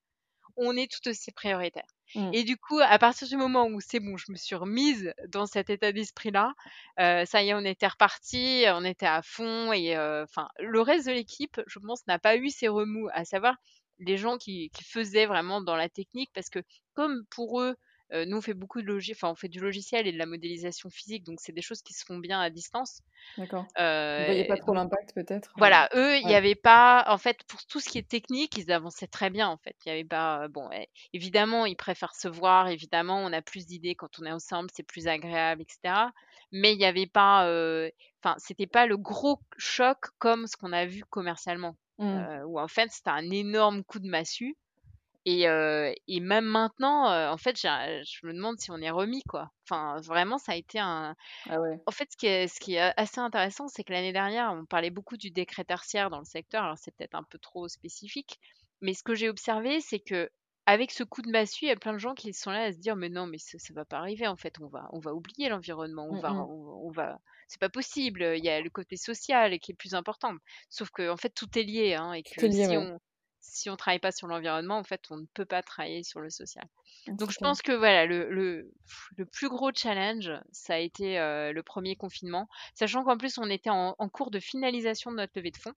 on est tout aussi prioritaire. Mmh. Et du coup, à partir du moment où c'est bon, je me suis remise dans cet état d'esprit-là, ça y est, on était reparti, on était à fond et enfin, le reste de l'équipe, je pense, n'a pas eu ces remous, à savoir les gens qui, faisaient vraiment dans la technique, parce que comme pour eux, euh, nous on fait beaucoup de enfin on fait du logiciel et de la modélisation physique, donc c'est des choses qui se font bien à distance. D'accord. Euh, Vous voyez pas trop l'impact peut-être? Voilà, eux, il n'y avait pas, en fait, pour tout ce qui est technique, ils avançaient très bien en fait. Il y avait pas, bon, évidemment, ils préfèrent se voir, évidemment, on a plus d'idées quand on est ensemble, c'est plus agréable, etc. Mais il n'y avait pas, enfin, c'était pas le gros choc comme ce qu'on a vu commercialement. Mmh. où en fait c'était un énorme coup de massue. Et, et même maintenant, en fait, je me demande si on est remis, quoi. Enfin, vraiment, ça a été un. Ah en fait, ce qui est, ce qui est assez intéressant, c'est que l'année dernière, on parlait beaucoup du décret tertiaire dans le secteur. Alors, c'est peut-être un peu trop spécifique, mais ce que j'ai observé, c'est que avec ce coup de massue, il y a plein de gens qui sont là à se dire, mais non, mais ça, ne va pas arriver. En fait, on va, on va oublier l'environnement. On mmh va, on va, c'est pas possible. Il y a le côté social qui est plus important. Sauf que en fait tout est lié, hein, et que si on si on travaille pas sur l'environnement, en fait, on ne peut pas travailler sur le social. Donc je pense que voilà, le, le, le, plus gros challenge, ça a été euh, le premier confinement, sachant qu'en plus on était en, en, cours de finalisation de notre levée de fonds.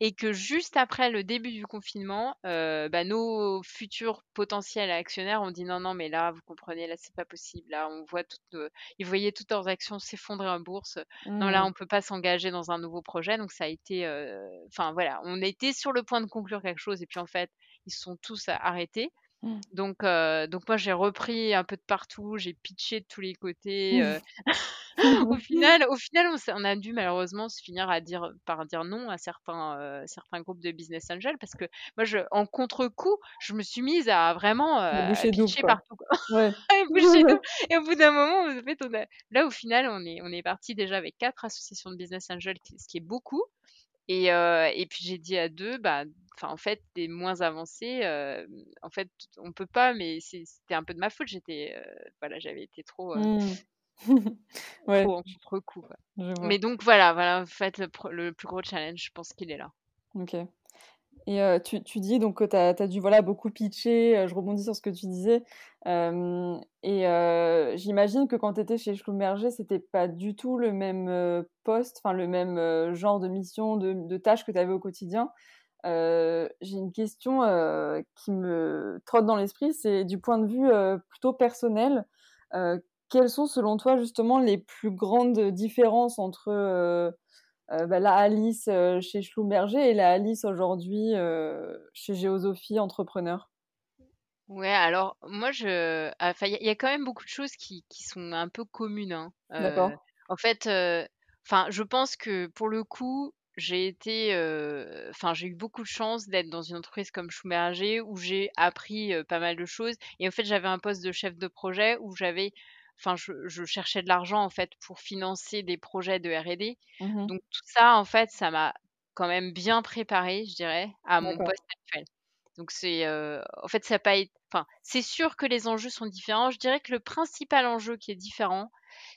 Et que juste après le début du confinement, euh, bah, nos futurs potentiels actionnaires ont dit non, non, mais là, vous comprenez, là, c'est pas possible. Là, on voit toutes, ils voyaient toutes leurs actions s'effondrer en bourse. Non, là, mmh. on peut pas s'engager dans un nouveau projet. Donc, ça a été, euh, enfin, voilà, on était sur le point de conclure quelque chose. Et puis, en fait, ils sont tous arrêtés. Mmh. Donc, euh, donc moi j'ai repris un peu de partout, j'ai pitché de tous les côtés. Mmh. Euh. au final, au final, on, a dû malheureusement se finir à dire par dire non à certains euh, certains groupes de business angels parce que moi, je, en contre-coup, je me suis mise à vraiment pitcher partout. Ouais. et au bout d'un moment, en fait, on a, là au final, on est on est parti déjà avec quatre associations de business angels, ce qui est beaucoup. Et, et puis j'ai dit à deux, bah, en fait, des moins avancés, en fait, on peut pas, mais c'était un peu de ma faute. J'étais, voilà, j'avais été trop, mmh. ouais. trop en contre-coup. Mais donc voilà, voilà, en fait, le, plus gros challenge, je pense qu'il est là. Ok. Et tu, tu, dis donc que tu as, as, dû voilà, beaucoup pitcher, je rebondis sur ce que tu disais. et j'imagine que quand tu étais chez Schlumberger, c'était pas du tout le même poste, enfin le même genre de mission, de, de tâches que tu avais au quotidien. J'ai une question qui me trotte dans l'esprit, c'est du point de vue plutôt personnel. Quelles sont selon toi justement les plus grandes différences entre euh, bah, la Alice euh, chez Schlumberger et la Alice aujourd'hui euh, chez Géosophie Entrepreneur? Ouais, alors moi, je, enfin, il y, a quand même beaucoup de choses qui, qui sont un peu communes. Hein. D'accord. En fait, enfin, je pense que pour le coup, j'ai été, enfin, j'ai eu beaucoup de chance d'être dans une entreprise comme Schlumberger où j'ai appris pas mal de choses. Et en fait, j'avais un poste de chef de projet où j'avais enfin, je, cherchais de l'argent en fait pour financer des projets de R&D. Mmh Donc tout ça, en fait, ça m'a quand même bien préparé, je dirais, à mon poste actuel. Donc c'est, en fait, ça pas enfin, c'est sûr que les enjeux sont différents. Je dirais que le principal enjeu qui est différent,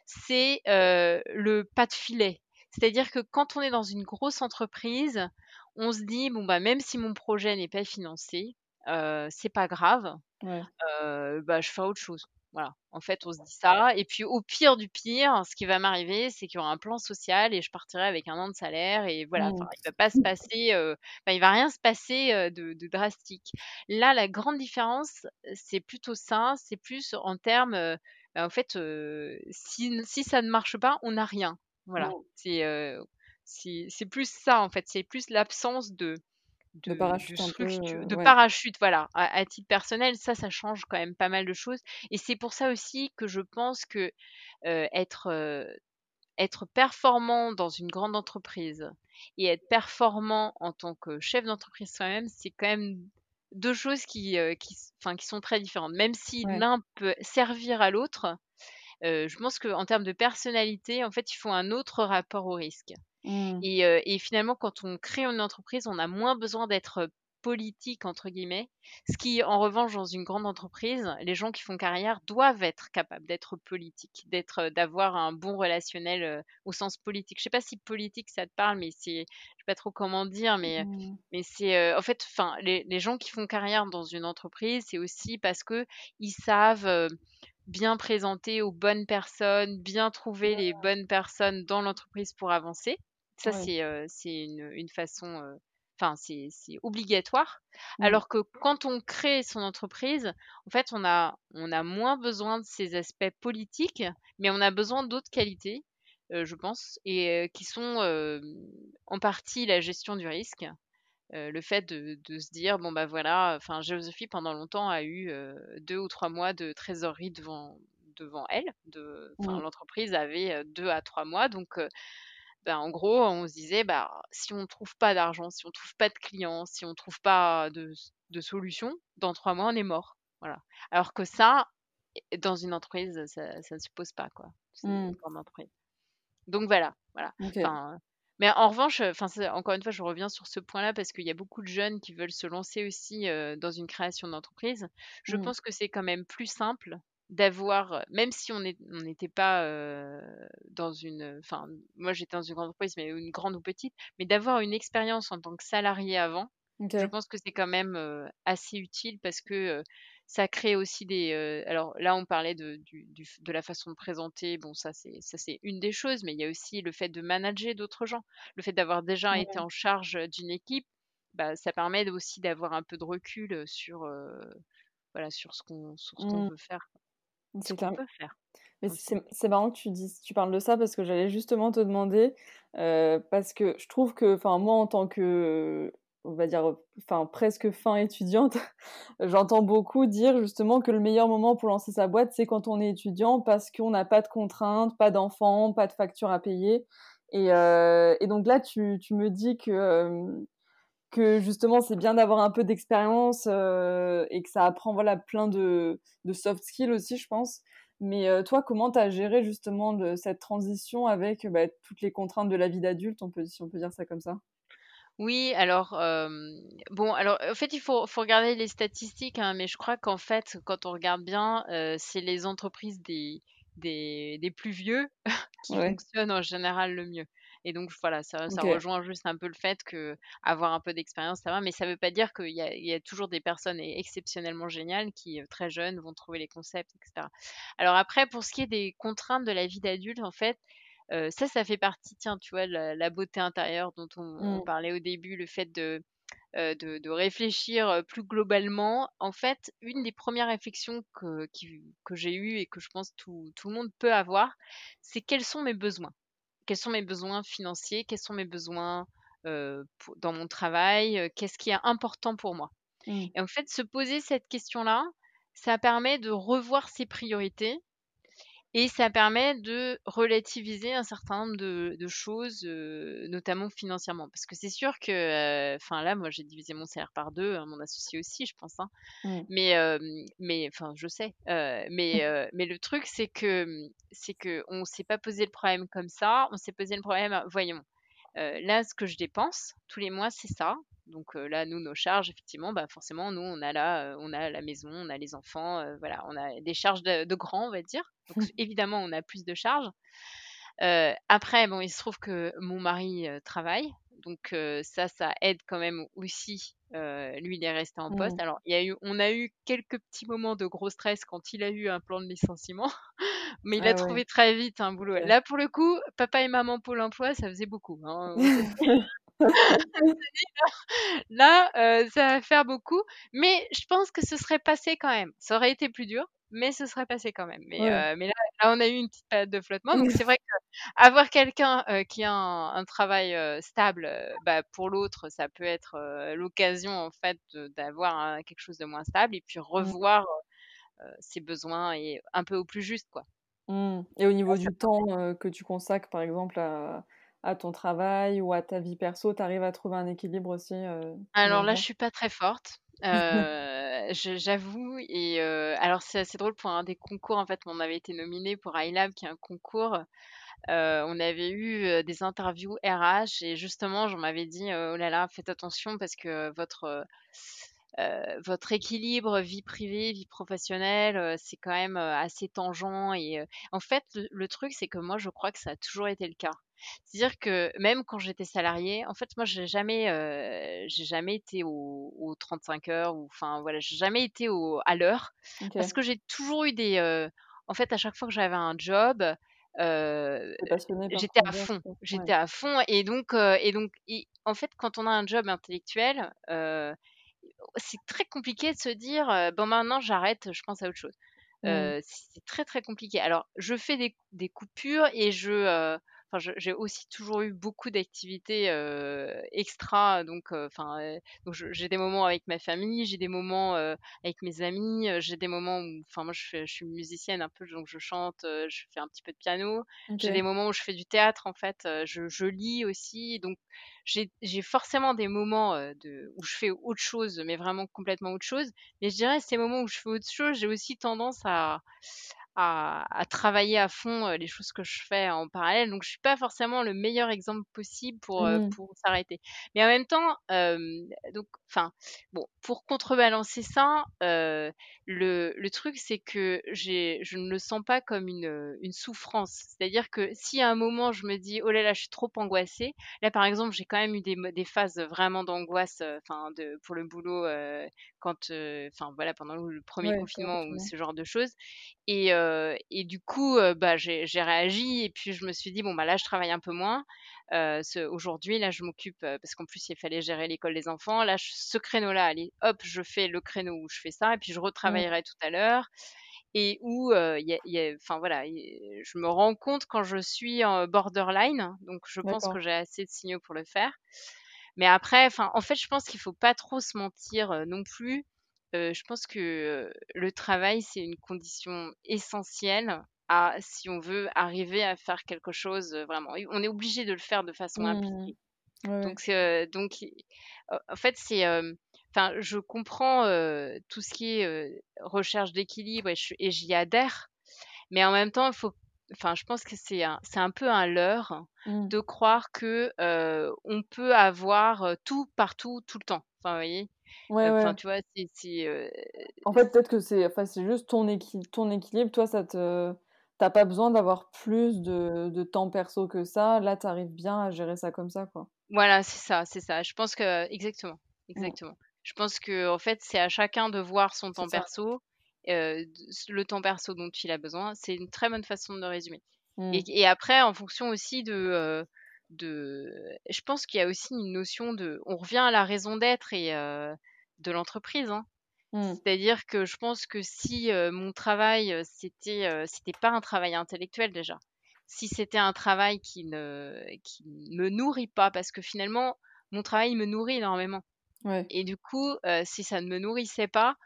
c'est le pas de filet. C'est-à-dire que quand on est dans une grosse entreprise, on se dit bon bah même si mon projet n'est pas financé, c'est pas grave, bah je fais autre chose. Voilà, en fait, on se dit ça. Et puis, au pire du pire, ce qui va m'arriver, c'est qu'il y aura un plan social et je partirai avec un an de salaire. Et voilà, Mmh. il va pas se passer, euh, il va rien se passer euh, de, de drastique. Là, la grande différence, c'est plutôt ça. C'est plus en termes, euh, en fait, euh, si, si ça ne marche pas, on n'a rien. Voilà, Mmh. c'est c'est c'est plus ça, en fait. C'est plus l'absence de De parachute structure, de ouais. parachute, voilà, à, à titre personnel, ça, ça change quand même pas mal de choses. Et c'est pour ça aussi que je pense que euh, être, euh, être performant dans une grande entreprise et être performant en tant que chef d'entreprise soi-même, c'est quand même deux choses qui, euh, qui, qui sont très différentes. Même si Ouais. l'un peut servir à l'autre, euh, je pense qu'en termes de personnalité, en fait, il faut un autre rapport au risque. Mmh. Et, finalement, quand on crée une entreprise, on a moins besoin d'être, «politique» entre guillemets. Ce qui, en revanche, dans une grande entreprise, les gens qui font carrière doivent être capables d'être politiques, d'être, d'avoir un bon relationnel, au sens politique. Je sais pas si politique ça te parle, mais c'est je sais pas trop comment dire, mais Mmh. mais c'est, en fait, enfin, les les gens qui font carrière dans une entreprise, c'est aussi parce qu'ils savent, heu, bien présenter aux bonnes personnes, bien trouver les bonnes personnes dans l'entreprise pour avancer. Ça, Ouais. c'est euh, c'est une, une façon, euh, enfin, c'est c'est obligatoire. Mmh. Alors que quand on crée son entreprise, en fait, on a, on a moins besoin de ces aspects politiques, mais on a besoin d'autres qualités, euh, je pense, et euh, qui sont euh, en partie la gestion du risque. Euh, le fait de, de se dire, bon, bah voilà, enfin, Géosophie, pendant longtemps, a eu euh, deux ou trois mois de trésorerie devant, devant elle. De, Mmh. l'entreprise avait euh, deux à trois mois, donc euh, ben, en gros, on se disait, bah, si on ne trouve pas d'argent, si on ne trouve pas de clients, si on ne trouve pas de, de solution, dans trois mois, on est mort. Voilà. Alors que ça, dans une entreprise, ça, ça ne se pose pas, quoi. Mmh. une grande entreprise. Donc voilà, voilà. Mais en revanche, enfin, c'est- encore une fois, je reviens sur ce point-là parce qu'il y a beaucoup de jeunes qui veulent se lancer aussi euh, dans une création d'entreprise. Je Mmh. pense que c'est quand même plus simple d'avoir, même si on n'était pas euh, dans une, enfin, moi j'étais dans une grande entreprise, mais une grande ou petite, mais d'avoir une expérience en tant que salarié avant, je pense que c'est quand même euh, assez utile parce que euh, ça crée aussi des. euh, alors là, on parlait de, du- du- de la façon de présenter. Bon, ça c'est ça c'est une des choses, mais il y a aussi le fait de manager d'autres gens, le fait d'avoir déjà été en charge d'une équipe. Bah, ça permet aussi d'avoir un peu de recul sur euh, voilà sur ce qu'on sur ce qu'on Mmh. veut faire, ce C'est qu'on peut faire Mais c'est marrant que tu dises tu parles de ça parce que j'allais justement te demander, parce que je trouve que, enfin, moi, en tant que, on va dire, enfin, presque fin étudiante, j'entends beaucoup dire justement que le meilleur moment pour lancer sa boîte, c'est quand on est étudiant parce qu'on n'a pas de contraintes, pas d'enfants, pas de factures à payer et et donc là, tu me dis que, hem, que justement, c'est bien d'avoir un peu d'expérience, heu et que ça apprend, voilà, plein de soft skills aussi, je pense. Mais toi, comment tu as géré justement cette transition avec, bah, toutes les contraintes de la vie d'adulte, on peut si on peut dire ça comme ça? Oui, alors, hem, bon, alors, en fait, il faut faut regarder les statistiques, hein, mais je crois qu'en fait, quand on regarde bien, heu, c'est les entreprises des des des plus vieux qui Ouais, fonctionnent en général le mieux et donc voilà, ça ça OK. rejoint juste un peu le fait qu'avoir un peu d'expérience, ça va, mais ça veut pas dire qu'il y a il y a toujours des personnes e exceptionnellement géniales qui, heu, très jeunes, vont trouver les concepts et cetera. Alors après, pour ce qui est des contraintes de la vie d'adulte, en fait, Ça, ça fait partie, tiens, tu vois, la la beauté intérieure dont on on Mmh. parlait au début, le fait de, de de réfléchir, plus globalement. En fait, une des premières réflexions que qui que j'ai eues et que je pense tout tout le monde peut avoir, c'est: «Quels sont mes besoins?» Quels sont mes besoins financiers? Quels sont mes besoins, dans mon travail? Qu'est-ce qui est important pour moi? Mmh. Et en fait, se poser cette question-là, ça permet de revoir ses priorités et ça permet de relativiser un certain nombre de de choses, heu, notamment financièrement. Parce que c'est sûr que, heu, enfin là, moi, j'ai divisé mon salaire par 2, hein, mon associé aussi, je pense, hein. Mmh. Mais, hem, mais enfin, je sais, mais, heu, mais le truc, c'est que, mmh, c'est qu'on s'est pas posé le problème comme ça. On s'est posé le problème, voyons, là, ce que je dépense tous les mois, c'est ça. Donc heu, là, nous, nos charges, effectivement, bah, forcément, nous, on a là, heu, on a la maison, on a les enfants, heu, voilà, on a des charges de de grands, on va dire. Donc évidemment, on a plus de charges. Après, bon, il se trouve que mon mari, travaille, Donc ça, ça aide quand même aussi. lui, il est resté en poste. Mmh. Alors, il y a eu, on a eu quelques petits moments de gros stress quand il a eu un plan de licenciement, mais il Ah a ouais. trouvé très vite un boulot. Là, pour le coup, papa et maman Pôle emploi, ça faisait beaucoup. hein. Là, euh, ça va faire beaucoup. Mais je pense que ce serait passé quand même. Ça aurait été plus dur, mais ce serait passé quand même. Mais, Ouais. euh, mais là, là, on a eu une petite période de flottement. Donc, c'est vrai que avoir quelqu'un euh, qui a un, un travail stable, bah, pour l'autre, ça peut être l'occasion, en fait, d'avoir un- quelque chose de moins stable et puis Mmh. revoir ses besoins et un peu au plus juste, quoi. Mmh. Et au niveau du temps euh, que tu consacres, par exemple, à, à ton travail ou à ta vie perso, tu arrives à trouver un équilibre aussi euh, Alors là, je suis pas très forte. Euh, j'avoue. Et euh, alors, c'est assez drôle pour un des concours. En fait, on avait été nominé pour iLab, qui est un concours. On avait eu des interviews RH et justement, j'en m'avais dit, oh là là, faites attention parce que votre euh, votre équilibre vie privée, vie professionnelle, euh, c'est quand même euh, assez tangent. Et en fait, le, le truc, c'est que moi, je crois que ça a toujours été le cas. C'est-à-dire que même quand j'étais salariée, en fait, moi, j'ai jamais, euh, j'ai jamais été au, aux 35 heures ou, enfin, voilà, j'ai jamais été au, à l'heure parce que j'ai toujours eu des, euh, en fait, à chaque fois que j'avais un job, euh, T'es passionné par j'étais à fond, quoi. Ouais. j'étais à fond, et donc, euh, et donc, et en fait, quand on a un job intellectuel, euh, c'est très compliqué de se dire, euh, bon, maintenant, j'arrête, je pense à autre chose. Mmh. Euh, c'est très très compliqué. Alors, je fais des, des coupures et je, euh, enfin, j'ai aussi toujours eu beaucoup d'activités euh, extra. Donc, euh, enfin, euh, j'ai des moments avec ma famille, j'ai des moments euh, avec mes amis, j'ai des moments où, enfin, moi, je, fais- je suis musicienne un peu, donc je chante, je fais un petit peu de piano. J'ai des moments où je fais du théâtre, en fait, je, je lis aussi. Donc, j'ai forcément des moments de, où je fais autre chose, mais vraiment complètement autre chose. Mais je dirais, ces moments où je fais autre chose, j'ai aussi tendance à, à, à travailler à fond euh, les choses que je fais en parallèle. Donc, je suis pas forcément le meilleur exemple possible pour, euh, Mmh. pour s'arrêter. Mais en même temps, euh, donc, enfin, bon, pour contrebalancer ça, euh, le, le truc, c'est que je ne le sens pas comme une, une souffrance. C'est-à-dire que si à un moment je me dis, oh là là, je suis trop angoissée, là par exemple, j'ai quand même eu des, phases vraiment d'angoisse, euh, enfin, pour le boulot, euh, quand, euh, enfin, voilà, pendant le premier Ouais, confinement ou ce genre de choses. Et, euh, et du coup, euh, bah, j'ai, j'ai réagi et puis je me suis dit, bon, bah là, je travaille un peu moins. Euh, aujourd'hui, là, je m'occupe, euh, parce qu'en plus, il fallait gérer l'école des enfants. Là, je- ce créneau-là, allez, hop, je fais le créneau où je fais ça, et puis je Mmh. retravaillerai tout à l'heure. Et où, euh, il y a, il y a- enfin voilà, il- je me rends compte quand je suis en borderline, donc je pense que j'ai assez de signaux pour le faire. Mais après, en fait, je pense qu'il faut pas trop se mentir euh, non plus. Euh, je pense que euh, le travail, c'est une condition essentielle à, si on veut arriver à faire quelque chose euh, vraiment. On est obligé de le faire de façon Mmh. impliquée. Ouais. Donc, euh, donc, euh, en fait, c'est, euh, enfin, je comprends tout ce qui est recherche d'équilibre et j'y adhère. Mais en même temps, il faut, enfin, je pense que c'est un, c'est un peu un leurre Mmh. de croire que on peut avoir tout partout tout le temps. Enfin, vous voyez? Ouais, Enfin, ouais. tu vois, c'est, c'est, En fait, peut-être que c'est enfin, c'est juste ton équi ton équilibre. Toi, ça te t'as pas besoin d'avoir plus de, de temps perso que ça. Là, tu arrives bien à gérer ça comme ça, quoi. voilà, c'est ça, c'est ça. Je pense que exactement, Mm. exactement. Je pense que en fait, c'est à chacun de voir son temps ça. perso, euh, le temps perso dont il a besoin. C'est une très bonne façon de le résumer. Mm. Et, et après, en fonction aussi de, euh, de, je pense qu'il y a aussi une notion de, on revient à la raison d'être et euh, de l'entreprise. Hein. Mm. C'est-à-dire que je pense que si euh, mon travail euh, c'était euh, c'était pas un travail intellectuel déjà, si c'était un travail qui ne qui me nourrit pas, parce que finalement mon travail me nourrit énormément. Ouais. Et du coup, si ça ne me nourrissait pas,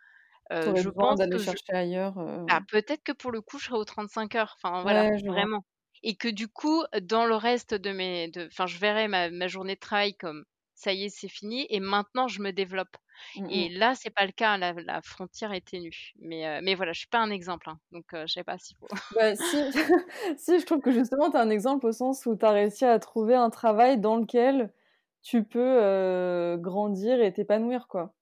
je pense d'aller que je, ailleurs. ah, peut-être que pour le coup, je serais aux 35 heures. Enfin, voilà, Ouais, vraiment. Et que du coup, dans le reste de mes... de- Enfin, je verrais ma, ma journée de travail comme ça y est, c'est fini, et maintenant, je me développe. Mm, Et là, c'est pas le cas, la, la frontière est ténue. Mais, euh, mais voilà, je suis pas un exemple, hein, donc euh, je sais pas s'il faut. Bah, si, si, je trouve que justement, tu as un exemple au sens où tu as réussi à trouver un travail dans lequel tu peux euh, grandir et t'épanouir, quoi.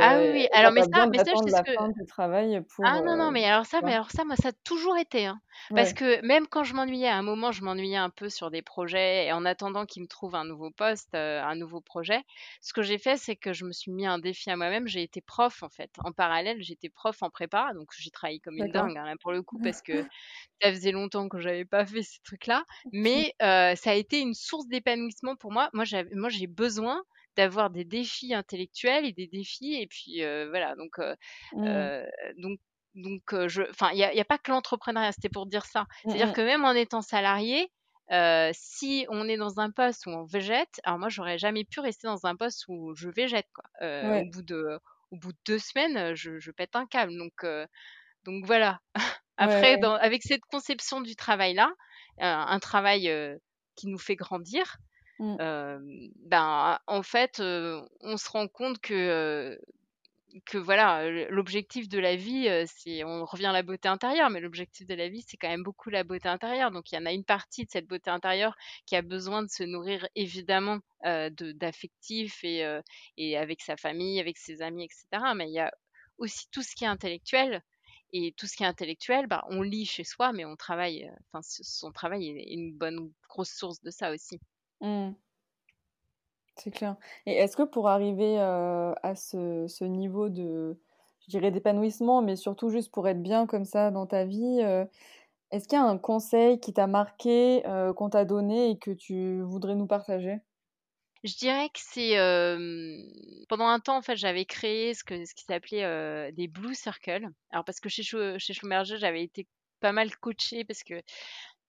Ah oui, alors mais ça, mais ça, je que... fin du travail pour. Ah non, non, mais alors ça, mais alors ça, moi, ça a toujours été. Hein. Parce que même quand je m'ennuyais, à un moment, je m'ennuyais un peu sur des projets et en attendant qu'ils me trouvent un nouveau poste, un nouveau projet, ce que j'ai fait, c'est que je me suis mis un défi à moi-même. J'ai été prof, en fait. En parallèle, j'étais prof en prépa, donc j'ai travaillé comme une dingue, hein, pour le coup, parce que ça faisait longtemps que j'avais pas fait ces trucs-là. Mais ça a été une source d'épanouissement pour moi. Moi, j'ai besoin d'avoir des défis intellectuels et des défis et puis voilà donc mmh. donc donc je enfin il n'y a, pas que l'entrepreneuriat c'était pour dire ça. Mmh, c'est à dire que même en étant salarié si on est dans un poste où on végète alors moi j'aurais jamais pu rester dans un poste où je végète quoi. Au bout de au bout de deux semaines je, je pète un câble. Donc donc voilà. Après Dans, avec cette conception du travail là un travail qui nous fait grandir Mmh. ben, en fait, on se rend compte que, que voilà, l'objectif de la vie, c'est, on revient à la beauté intérieure, mais l'objectif de la vie, c'est quand même beaucoup la beauté intérieure. Donc, il y en a une partie de cette beauté intérieure qui a besoin de se nourrir évidemment de, d'affectif et, et avec sa famille, avec ses amis, etc. Mais il y a aussi tout ce qui est intellectuel. Et tout ce qui est intellectuel, bah, on lit chez soi, mais on travaille. Enfin, son travail est une bonne grosse source de ça aussi. Mmh. C'est clair. Et est-ce que pour arriver à ce, niveau de, je dirais, d'épanouissement, mais surtout juste pour être bien comme ça dans ta vie, est-ce qu'il y a un conseil qui t'a marqué, qu'on t'a donné et que tu voudrais nous partager? Je dirais que c'est pendant un temps en fait j'avais créé ce que ce qui s'appelait des blue circles. Alors parce que chez chez Schumerger j'avais été pas mal coachée parce que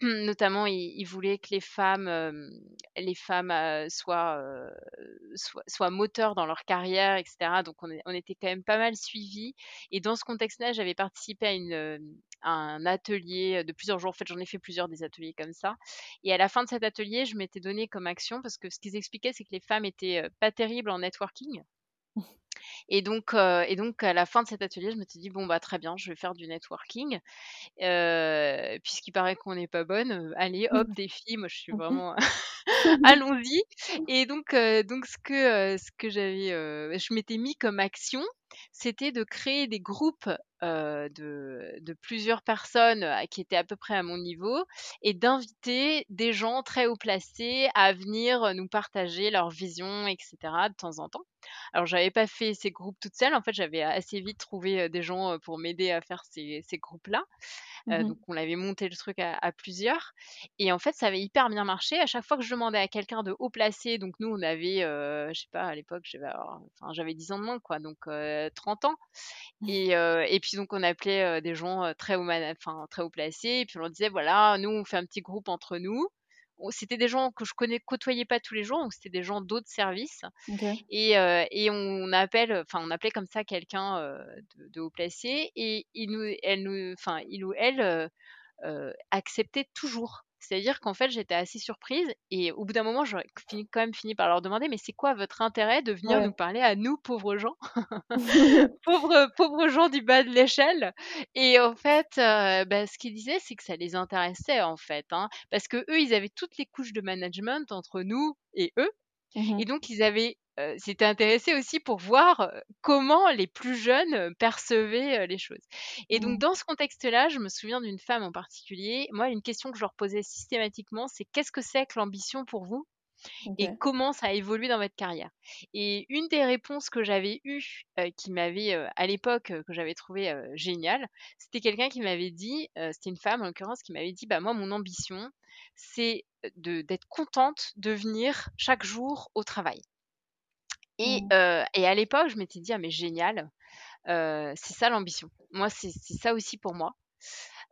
Notamment, il, voulait que les femmes, soient, moteurs dans leur carrière, etc. Donc, on, était quand même pas mal suivis. Et dans ce contexte-là, j'avais participé à, un atelier de plusieurs jours. En fait, j'en ai fait plusieurs des ateliers comme ça. Et à la fin de cet atelier, je m'étais donné comme action parce que ce qu'ils expliquaient, c'est que les femmes étaient pas terribles en networking. Et donc, et donc, à la fin de cet atelier, je me suis dit, bon, bah, très bien, je vais faire du networking. Puisqu'il paraît qu'on n'est pas bonne, allez, hop, défi, moi je suis vraiment. Allons-y. Et donc, donc ce que, ce que j'avais, je m'étais mis comme action, c'était de créer des groupes de, plusieurs personnes qui étaient à peu près à mon niveau et d'inviter des gens très haut placés à venir nous partager leur vision, etc. de temps en temps. Alors, j'avais pas fait ces groupes toute seule. En fait, j'avais assez vite trouvé des gens pour m'aider à faire ces, groupes-là. Mmh donc, on avait monté le truc à, plusieurs. Et en fait, ça avait hyper bien marché. À chaque fois que je demandais à quelqu'un de haut placé, donc nous, on avait, je sais pas, à l'époque, j'avais, enfin, j'avais 10 ans de moins, quoi, donc 30 ans. Mmh. Et, et puis, donc, on appelait des gens très haut, enfin, très haut placés. Et puis, on leur disait, voilà, nous, on fait un petit groupe entre nous c'était des gens que je connais côtoyais pas tous les jours, donc c'était des gens d'autres services. Et, et, on appelle, enfin on appelait comme ça quelqu'un de, haut placé et il nous, elle nous, enfin il ou elle acceptait toujours. C'est-à-dire qu'en fait, j'étais assez surprise et au bout d'un moment, j'aurais quand même fini par leur demander mais c'est quoi votre intérêt de venir nous parler à nous, pauvres gens? Pauvres, pauvres gens du bas de l'échelle Et en fait, bah, ce qu'ils disaient, c'est que ça les intéressait en fait. Hein, parce que eux, ils avaient toutes les couches de management entre nous et eux. Mmh et donc, ils avaient s'était intéressé aussi pour voir comment les plus jeunes percevaient les choses. Et donc, mmh. dans ce contexte-là, je me souviens d'une femme en particulier. Moi, une question que je leur posais systématiquement, c'est qu'est-ce que c'est que l'ambition pour vous et comment ça a évolué dans votre carrière? Et une des réponses que j'avais eues, qui m'avait à l'époque, que j'avais trouvé géniale, c'était quelqu'un qui m'avait dit, c'était une femme en l'occurrence, qui m'avait dit, bah moi mon ambition, c'est d'être contente de venir chaque jour au travail. Et, mmh. et à l'époque, je m'étais dit, ah mais génial, c'est ça l'ambition. Moi, c'est ça aussi pour moi.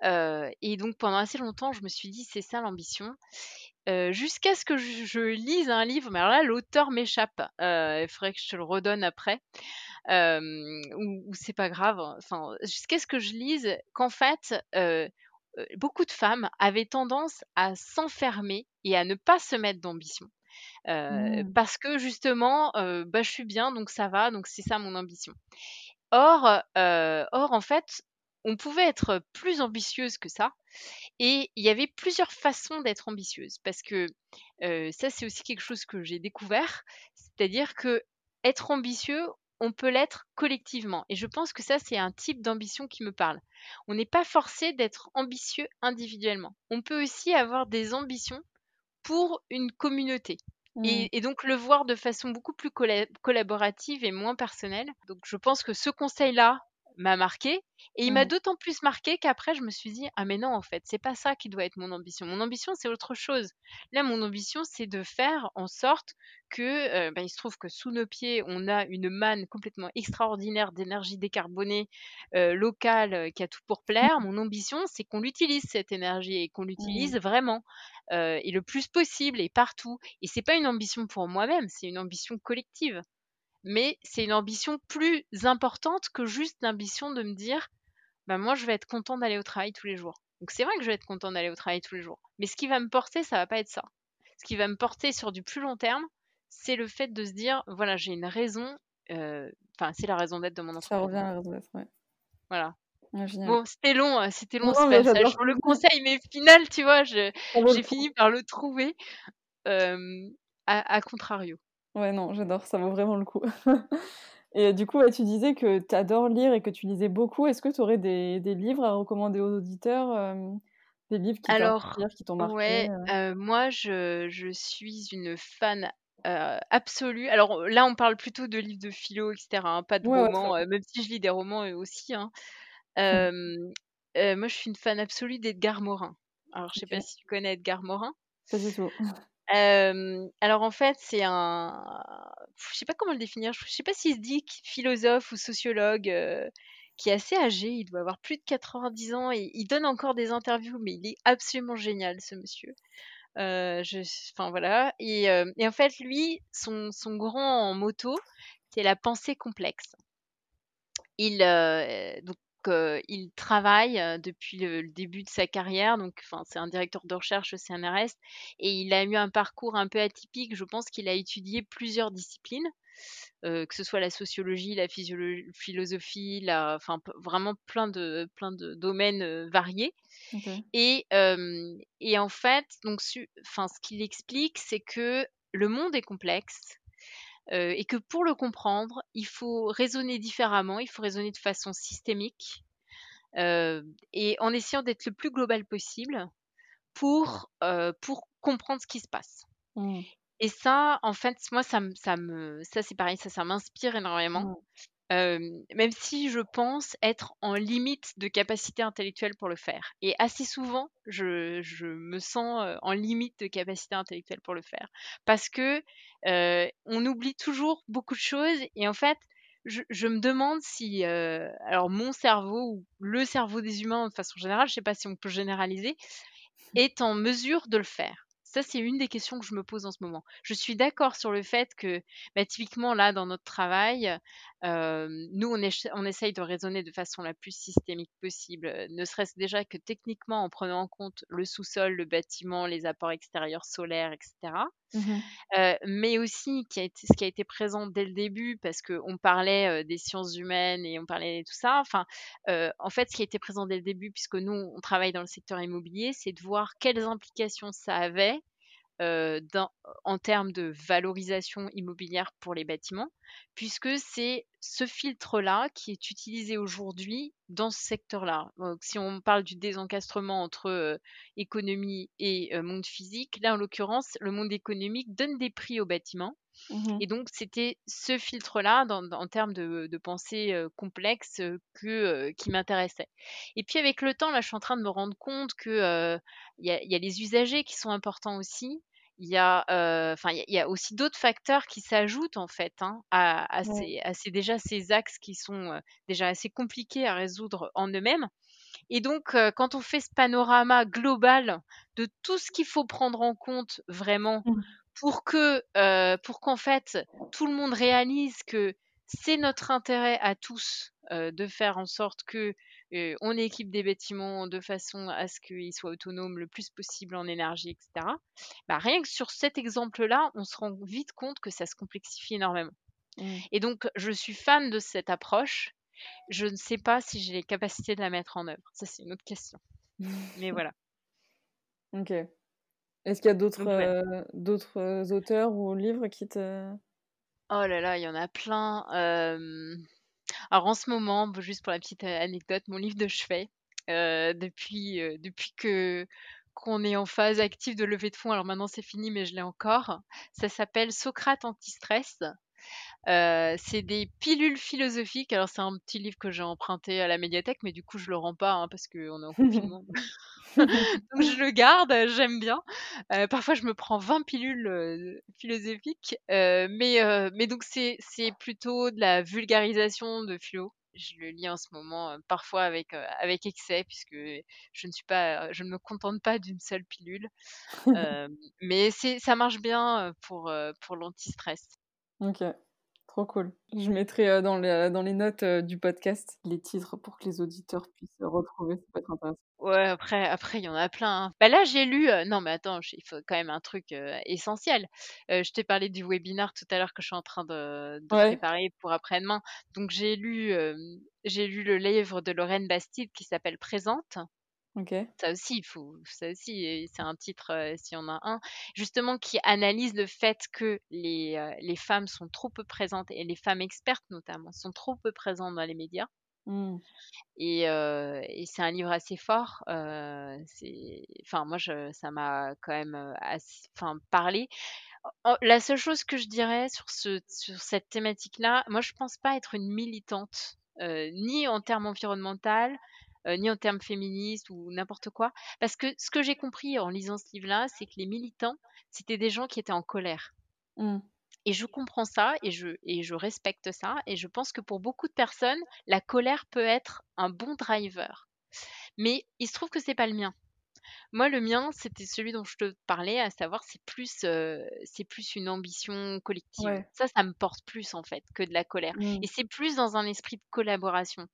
et donc pendant assez longtemps, je me suis dit, c'est ça l'ambition. Jusqu'à ce que je, lise un livre, mais alors là, l'auteur m'échappe. il faudrait que je te le redonne après. ou, ou c'est pas grave. Enfin, jusqu'à ce que je lise qu'en fait, beaucoup de femmes avaient tendance à s'enfermer et à ne pas se mettre d'ambition. Mmh. Parce que justement, bah, je suis bien, donc ça va, donc c'est ça mon ambition. Or, or, en fait, on pouvait être plus ambitieuse que ça. Et il y avait plusieurs façons d'être ambitieuse. Parce que ça, c'est aussi quelque chose que j'ai découvert. C'est-à-dire que être ambitieux, on peut l'être collectivement. Et je pense que ça, c'est un type d'ambition qui me parle. On n'est pas forcé d'être ambitieux individuellement. On peut aussi avoir des ambitions pour une communauté. Mmh. Et, donc le voir de façon beaucoup plus collaborative et moins personnelle. Donc je pense que ce conseil-là, m'a marqué. Et il m'a mmh. d'autant plus marqué qu'après, je me suis dit, ah mais non, en fait, c'est pas ça qui doit être mon ambition. Mon ambition, c'est autre chose. Là, mon ambition, c'est de faire en sorte que, ben, il se trouve que sous nos pieds, on a une manne complètement extraordinaire d'énergie décarbonée locale qui a tout pour plaire. Mon ambition, c'est qu'on l'utilise cette énergie et qu'on mmh. l'utilise vraiment et le plus possible et partout. Et c'est pas une ambition pour moi-même, c'est une ambition collective mais c'est une ambition plus importante que juste l'ambition de me dire bah moi je vais être content d'aller au travail tous les jours. Donc c'est vrai que je vais être content d'aller au travail tous les jours, mais ce qui va me porter, ça va pas être ça. Ce qui va me porter sur du plus long terme, c'est le fait de se dire voilà, j'ai une raison euh, enfin c'est la raison d'être de mon entreprise. Ça revient à la raison d'être, ouais. Voilà. bon, c'était long, hein, c'était long ce passage pour le conseil, mais final, tu vois, j'ai fini par le trouver euh, à contrario. Ouais, non, j'adore, ça vaut vraiment le coup. Et du coup, tu disais que tu adores lire et que tu lisais beaucoup. Est-ce que tu aurais des, des livres à recommander aux auditeurs Des livres qui Alors, t'ont marqué ouais, euh, moi, je, je suis une fan absolue. Alors là, on parle plutôt de livres de philo, etc., hein, pas de romans, même si je lis des romans aussi. Hein. moi, je suis une fan absolue d'Edgar Morin. Alors, je sais pas si tu connais Edgar Morin. Pas du tout alors en fait, c'est un je sais pas comment le définir, je sais pas s'il se dit philosophe ou sociologue, qui est assez âgé, il doit avoir plus de 90 ans et il donne encore des interviews, mais il est absolument génial ce monsieur. je enfin voilà et et en fait lui, son son grand moto, c'est la pensée complexe. Il, donc il travaille depuis le, début de sa carrière, donc c'est un directeur de recherche au CNRS, et il a eu un parcours un peu atypique. Je pense qu'il a étudié plusieurs disciplines, que ce soit la sociologie, la philosophie, la, enfin vraiment plein de plein de domaines variés. Et, et en fait, donc, enfin, ce qu'il explique, c'est que le monde est complexe, et que pour le comprendre, il faut raisonner différemment, il faut raisonner de façon systémique et en essayant d'être le plus global possible pour, pour comprendre ce qui se passe. Mmh. Et ça, en fait, moi, ça, ça me, ça c'est pareil, ça, ça m'inspire énormément. Mmh même si je pense être en limite de capacité intellectuelle pour le faire. Et assez souvent, je, me sens en limite de capacité intellectuelle pour le faire. Parce que on oublie toujours beaucoup de choses et en fait, je, je me demande si, alors mon cerveau ou le cerveau des humains de façon générale, je ne sais pas si on peut généraliser, est en mesure de le faire. Ça, c'est une des questions que je me pose en ce moment. Je suis d'accord sur le fait que, bah, typiquement, là, dans notre travail, nous, on, on, essaye de raisonner de façon la plus systémique possible, ne serait-ce déjà que techniquement en prenant en compte le sous-sol, le bâtiment, les apports extérieurs solaires, etc. Mmh mais aussi qui a été, ce qui a été présent dès le début, parce qu'on parlait des sciences humaines et on parlait de tout ça. Enfin, en fait, ce qui a été présent dès le début, puisque nous, on travaille dans le secteur immobilier, c'est de voir quelles implications ça avait en termes de valorisation immobilière pour les bâtiments, puisque c'est ce filtre-là qui est utilisé aujourd'hui dans ce secteur-là. Si on parle du désencastrement entre économie et monde physique, là en l'occurrence, le monde économique donne des prix aux bâtiments. Mmh et donc, c'était ce filtre-là, en termes de, pensée complexe, que, qui m'intéressait. Et puis, avec le temps, là, je suis en train de me rendre compte qu'il y, a les usagers qui sont importants aussi il y a, enfin, il y a aussi d'autres facteurs qui s'ajoutent en fait hein, à, ces, déjà ces axes qui sont déjà assez compliqués à résoudre en eux-mêmes. Et donc, quand on fait ce panorama global de tout ce qu'il faut prendre en compte vraiment mmh. Pour que, pour qu'en fait tout le monde réalise que c'est notre intérêt à tous de faire en sorte que on équipe des bâtiments de façon à ce qu'ils soient autonomes le plus possible en énergie, etc. Bah, rien que sur cet exemple-là, on se rend vite compte que ça se complexifie énormément. Mmh. Et donc, je suis fan de cette approche. Je ne sais pas si j'ai les capacités de la mettre en œuvre. Ça, c'est une autre question. Mais voilà. Ok. Est-ce qu'il y a d'autres, d'autres auteurs ou livres qui te Oh là là, il y en a plein. Alors en ce moment, juste pour la petite anecdote, mon livre de chevet, depuis, depuis que qu'on est en phase active de levée de fonds, alors maintenant c'est fini, mais je l'ai encore. Ça s'appelle Socrate anti-stress. C'est des pilules philosophiques. Alors c'est un petit livre que j'ai emprunté à la médiathèque, mais du coup je le rends pas hein, parce qu'on est en confinement. Donc je le garde, j'aime bien. parfois je me prends 20 pilules philosophiques, mais, mais donc c'est plutôt de la vulgarisation de philo je le lis en ce moment, parfois avec, avec excès, puisque je ne suis pas, je ne me contente pas d'une seule pilule. mais ça marche bien pour, pour l'anti-stress. Ok, trop cool. Je mettrai dans, les, dans les notes du podcast les titres pour que les auditeurs puissent retrouver. Ça peut être intéressant. Ouais, après, après il y en a plein. Hein. Bah là, j'ai lu. non, mais attends, il faut quand même un truc essentiel. je t'ai parlé du webinaire tout à l'heure que je suis en train de, préparer pour après-demain. Donc j'ai lu, j'ai lu le livre de Lorraine Bastide qui s'appelle Présente. Ok. Ça aussi, il faut, ça aussi, c'est un titre, s'il y en a un, justement, qui analyse le fait que les, les femmes sont trop peu présentes et les femmes expertes notamment sont trop peu présentes dans les médias. Mmh. Et, et c'est un livre assez fort. enfin, moi, je, ça m'a quand même assez, enfin, parlé. La seule chose que je dirais sur, ce, sur cette thématique-là, moi, je pense pas être une militante, ni en termes environnemental, ni en termes féministes ou n'importe quoi. Parce que ce que j'ai compris en lisant ce livre-là, c'est que les militants, c'était des gens qui étaient en colère. Mmh. Et je comprends ça et je, et je respecte ça. Et je pense que pour beaucoup de personnes, la colère peut être un bon driver. Mais il se trouve que c'est pas le mien. Moi, le mien, c'était celui dont je te parlais, à savoir, c'est plus, euh, c'est plus une ambition collective. Ça, ça me porte plus en fait que de la colère. Mmh. Et c'est plus dans un esprit de collaboration.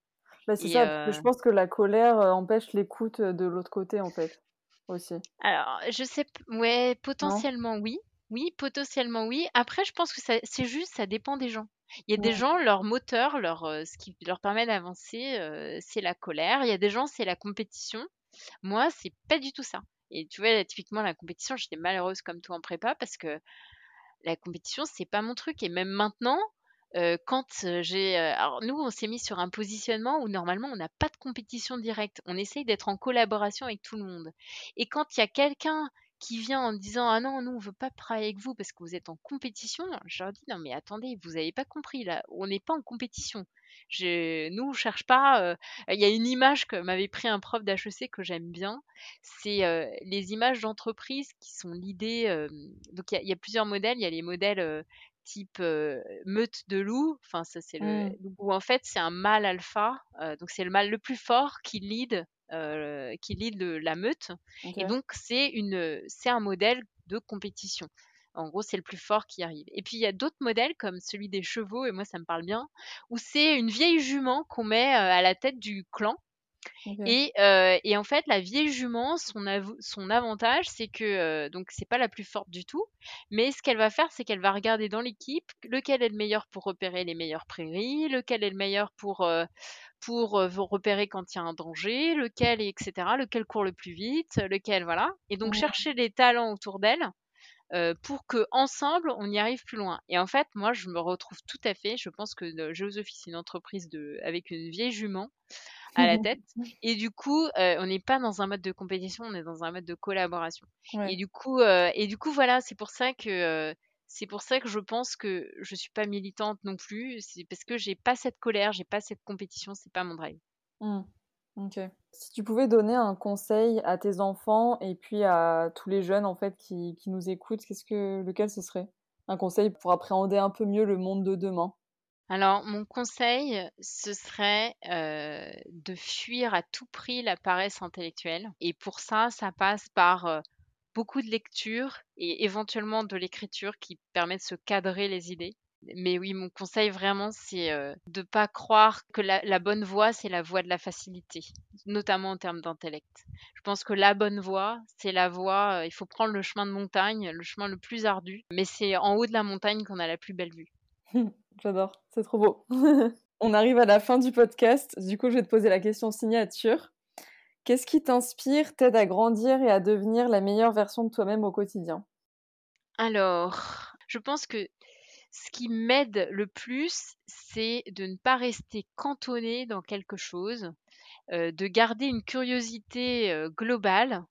Bah, c'est ça, je euh pense que la colère euh, empêche l'écoute de l'autre côté en fait, aussi. Alors, je sais, ouais, potentiellement oui. Oui, potentiellement oui. Après, je pense que c'est juste, ça dépend des gens. Il y a des gens, leur moteur, leur, euh, ce qui leur permet d'avancer, euh, c'est la colère. Il y a des gens, c'est la compétition. Moi, c'est pas du tout ça. Et tu vois, typiquement, la compétition, j'étais malheureuse comme toi en prépa parce que la compétition, c'est pas mon truc. Et même maintenant, euh, quand j'ai. alors, nous, on s'est mis sur un positionnement où normalement, on n'a pas de compétition directe. On essaye d'être en collaboration avec tout le monde. Et quand il y a quelqu'un qui vient en disant ah non nous on veut pas travailler avec vous parce que vous êtes en compétition je leur dis non mais attendez vous avez pas compris là on n'est pas en compétition nous on cherche pas il y a une image que m'avait pris un prof d'HEC que j'aime bien c'est les images d'entreprise qui sont l'idée donc il y, a plusieurs modèles il y a les modèles type meute de loup enfin ça c'est le mmh. où en fait c'est un mâle alpha donc c'est le mâle le plus fort qui lead euh, qui lead la meute. Et donc, c'est une, c'est un modèle de compétition. En gros, c'est le plus fort qui arrive. Et puis, il y a d'autres modèles comme celui des chevaux, et moi, ça me parle bien, où c'est une vieille jument qu'on met à la tête du clan. Et, euh, et, en fait, la vieille jument, son, son avantage, c'est que donc c'est pas la plus forte du tout, mais ce qu'elle va faire, c'est qu'elle va regarder dans l'équipe lequel est le meilleur pour repérer les meilleures prairies, lequel est le meilleur pour pour vous repérer quand il y a un danger, lequel, etc., lequel court le plus vite, lequel, voilà. Et donc chercher les talents autour d'elle pour que ensemble on y arrive plus loin. Et en fait, moi, je me retrouve tout à fait. Je pense que Géosophie, c'est une entreprise de, avec une vieille jument à la tête. Et du coup, on n'est pas dans un mode de compétition, on est dans un mode de collaboration. Et du coup, et du coup, voilà, c'est pour ça que c'est pour ça que je pense que je suis pas militante non plus. C'est parce que j'ai pas cette colère, j'ai pas cette compétition, c'est pas mon drive. Mmh. Si tu pouvais donner un conseil à tes enfants et puis à tous les jeunes en fait qui, qui nous écoutent, qu'est-ce que lequel ce serait? Un conseil pour appréhender un peu mieux le monde de demain. Alors, mon conseil, ce serait euh, de fuir à tout prix la paresse intellectuelle. Et pour ça, ça passe par euh, beaucoup de lecture et éventuellement de l'écriture qui permet de se cadrer les idées. Mais oui, mon conseil vraiment, c'est euh, de ne pas croire que la, bonne voie, c'est la voie de la facilité, notamment en termes d'intellect. Je pense que la bonne voie, c'est la voie, euh, il faut prendre le chemin de montagne, le chemin le plus ardu, mais c'est en haut de la montagne qu'on a la plus belle vue. J'adore, c'est trop beau. On arrive à la fin du podcast, du coup je vais te poser la question signature. Qu'est-ce qui t'inspire, t'aide à grandir et à devenir la meilleure version de toi-même au quotidien? Alors, je pense que ce qui m'aide le plus, c'est de ne pas rester cantonné dans quelque chose, de garder une curiosité globale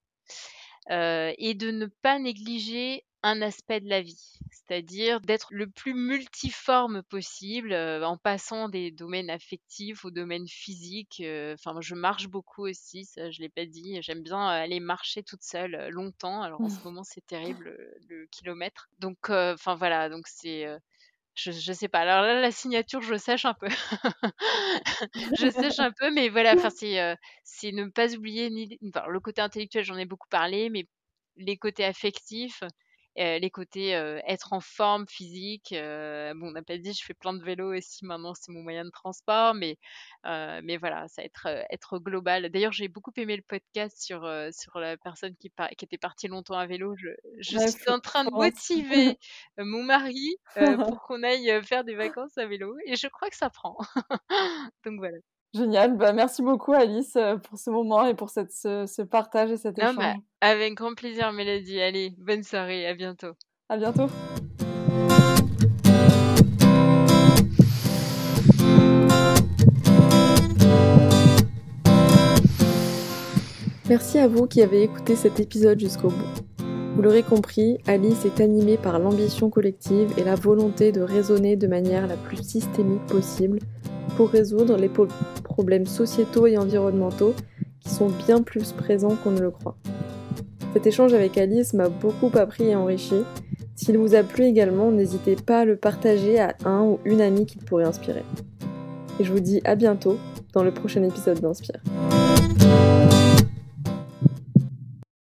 et de ne pas négliger un aspect de la vie, c'est-à-dire d'être le plus multiforme possible en passant des domaines affectifs aux domaines physiques. Enfin, je marche beaucoup aussi, ça je l'ai pas dit. J'aime bien aller marcher toute seule longtemps. Alors en ce mmh. moment c'est terrible le, kilomètre. Donc enfin voilà, donc c'est je, je sais pas. Alors là, la signature, je sèche un peu. je sèche un peu, mais voilà, enfin, c'est, ne pas oublier ni, le côté intellectuel, j'en ai beaucoup parlé, mais les côtés affectifs, euh, les côtés euh, être en forme physique. Euh, bon, on n'a pas dit, je fais plein de vélo aussi maintenant, c'est mon moyen de transport, mais, mais voilà, ça être, être global. D'ailleurs, j'ai beaucoup aimé le podcast sur, sur la personne qui, qui était partie longtemps à vélo. Je, je suis en train de motiver mon mari pour qu'on aille faire des vacances à vélo et je crois que ça prend. Donc voilà. Génial, bah, merci beaucoup Alice euh, pour ce moment et pour cette, ce, partage et cet bah, échange. avec grand plaisir Mélodie, allez, bonne soirée, à bientôt. À bientôt. Merci à vous qui avez écouté cet épisode jusqu'au bout. Vous l'aurez compris, Alice est animée par l'ambition collective et la volonté de raisonner de manière la plus systémique possible pour résoudre les problèmes sociétaux et environnementaux qui sont bien plus présents qu'on ne le croit. Cet échange avec Alice m'a beaucoup appris et enrichi. S'il vous a plu également, n'hésitez pas à le partager à un ou une amie qui pourrait inspirer. Et je vous dis à bientôt dans le prochain épisode d'Inspire.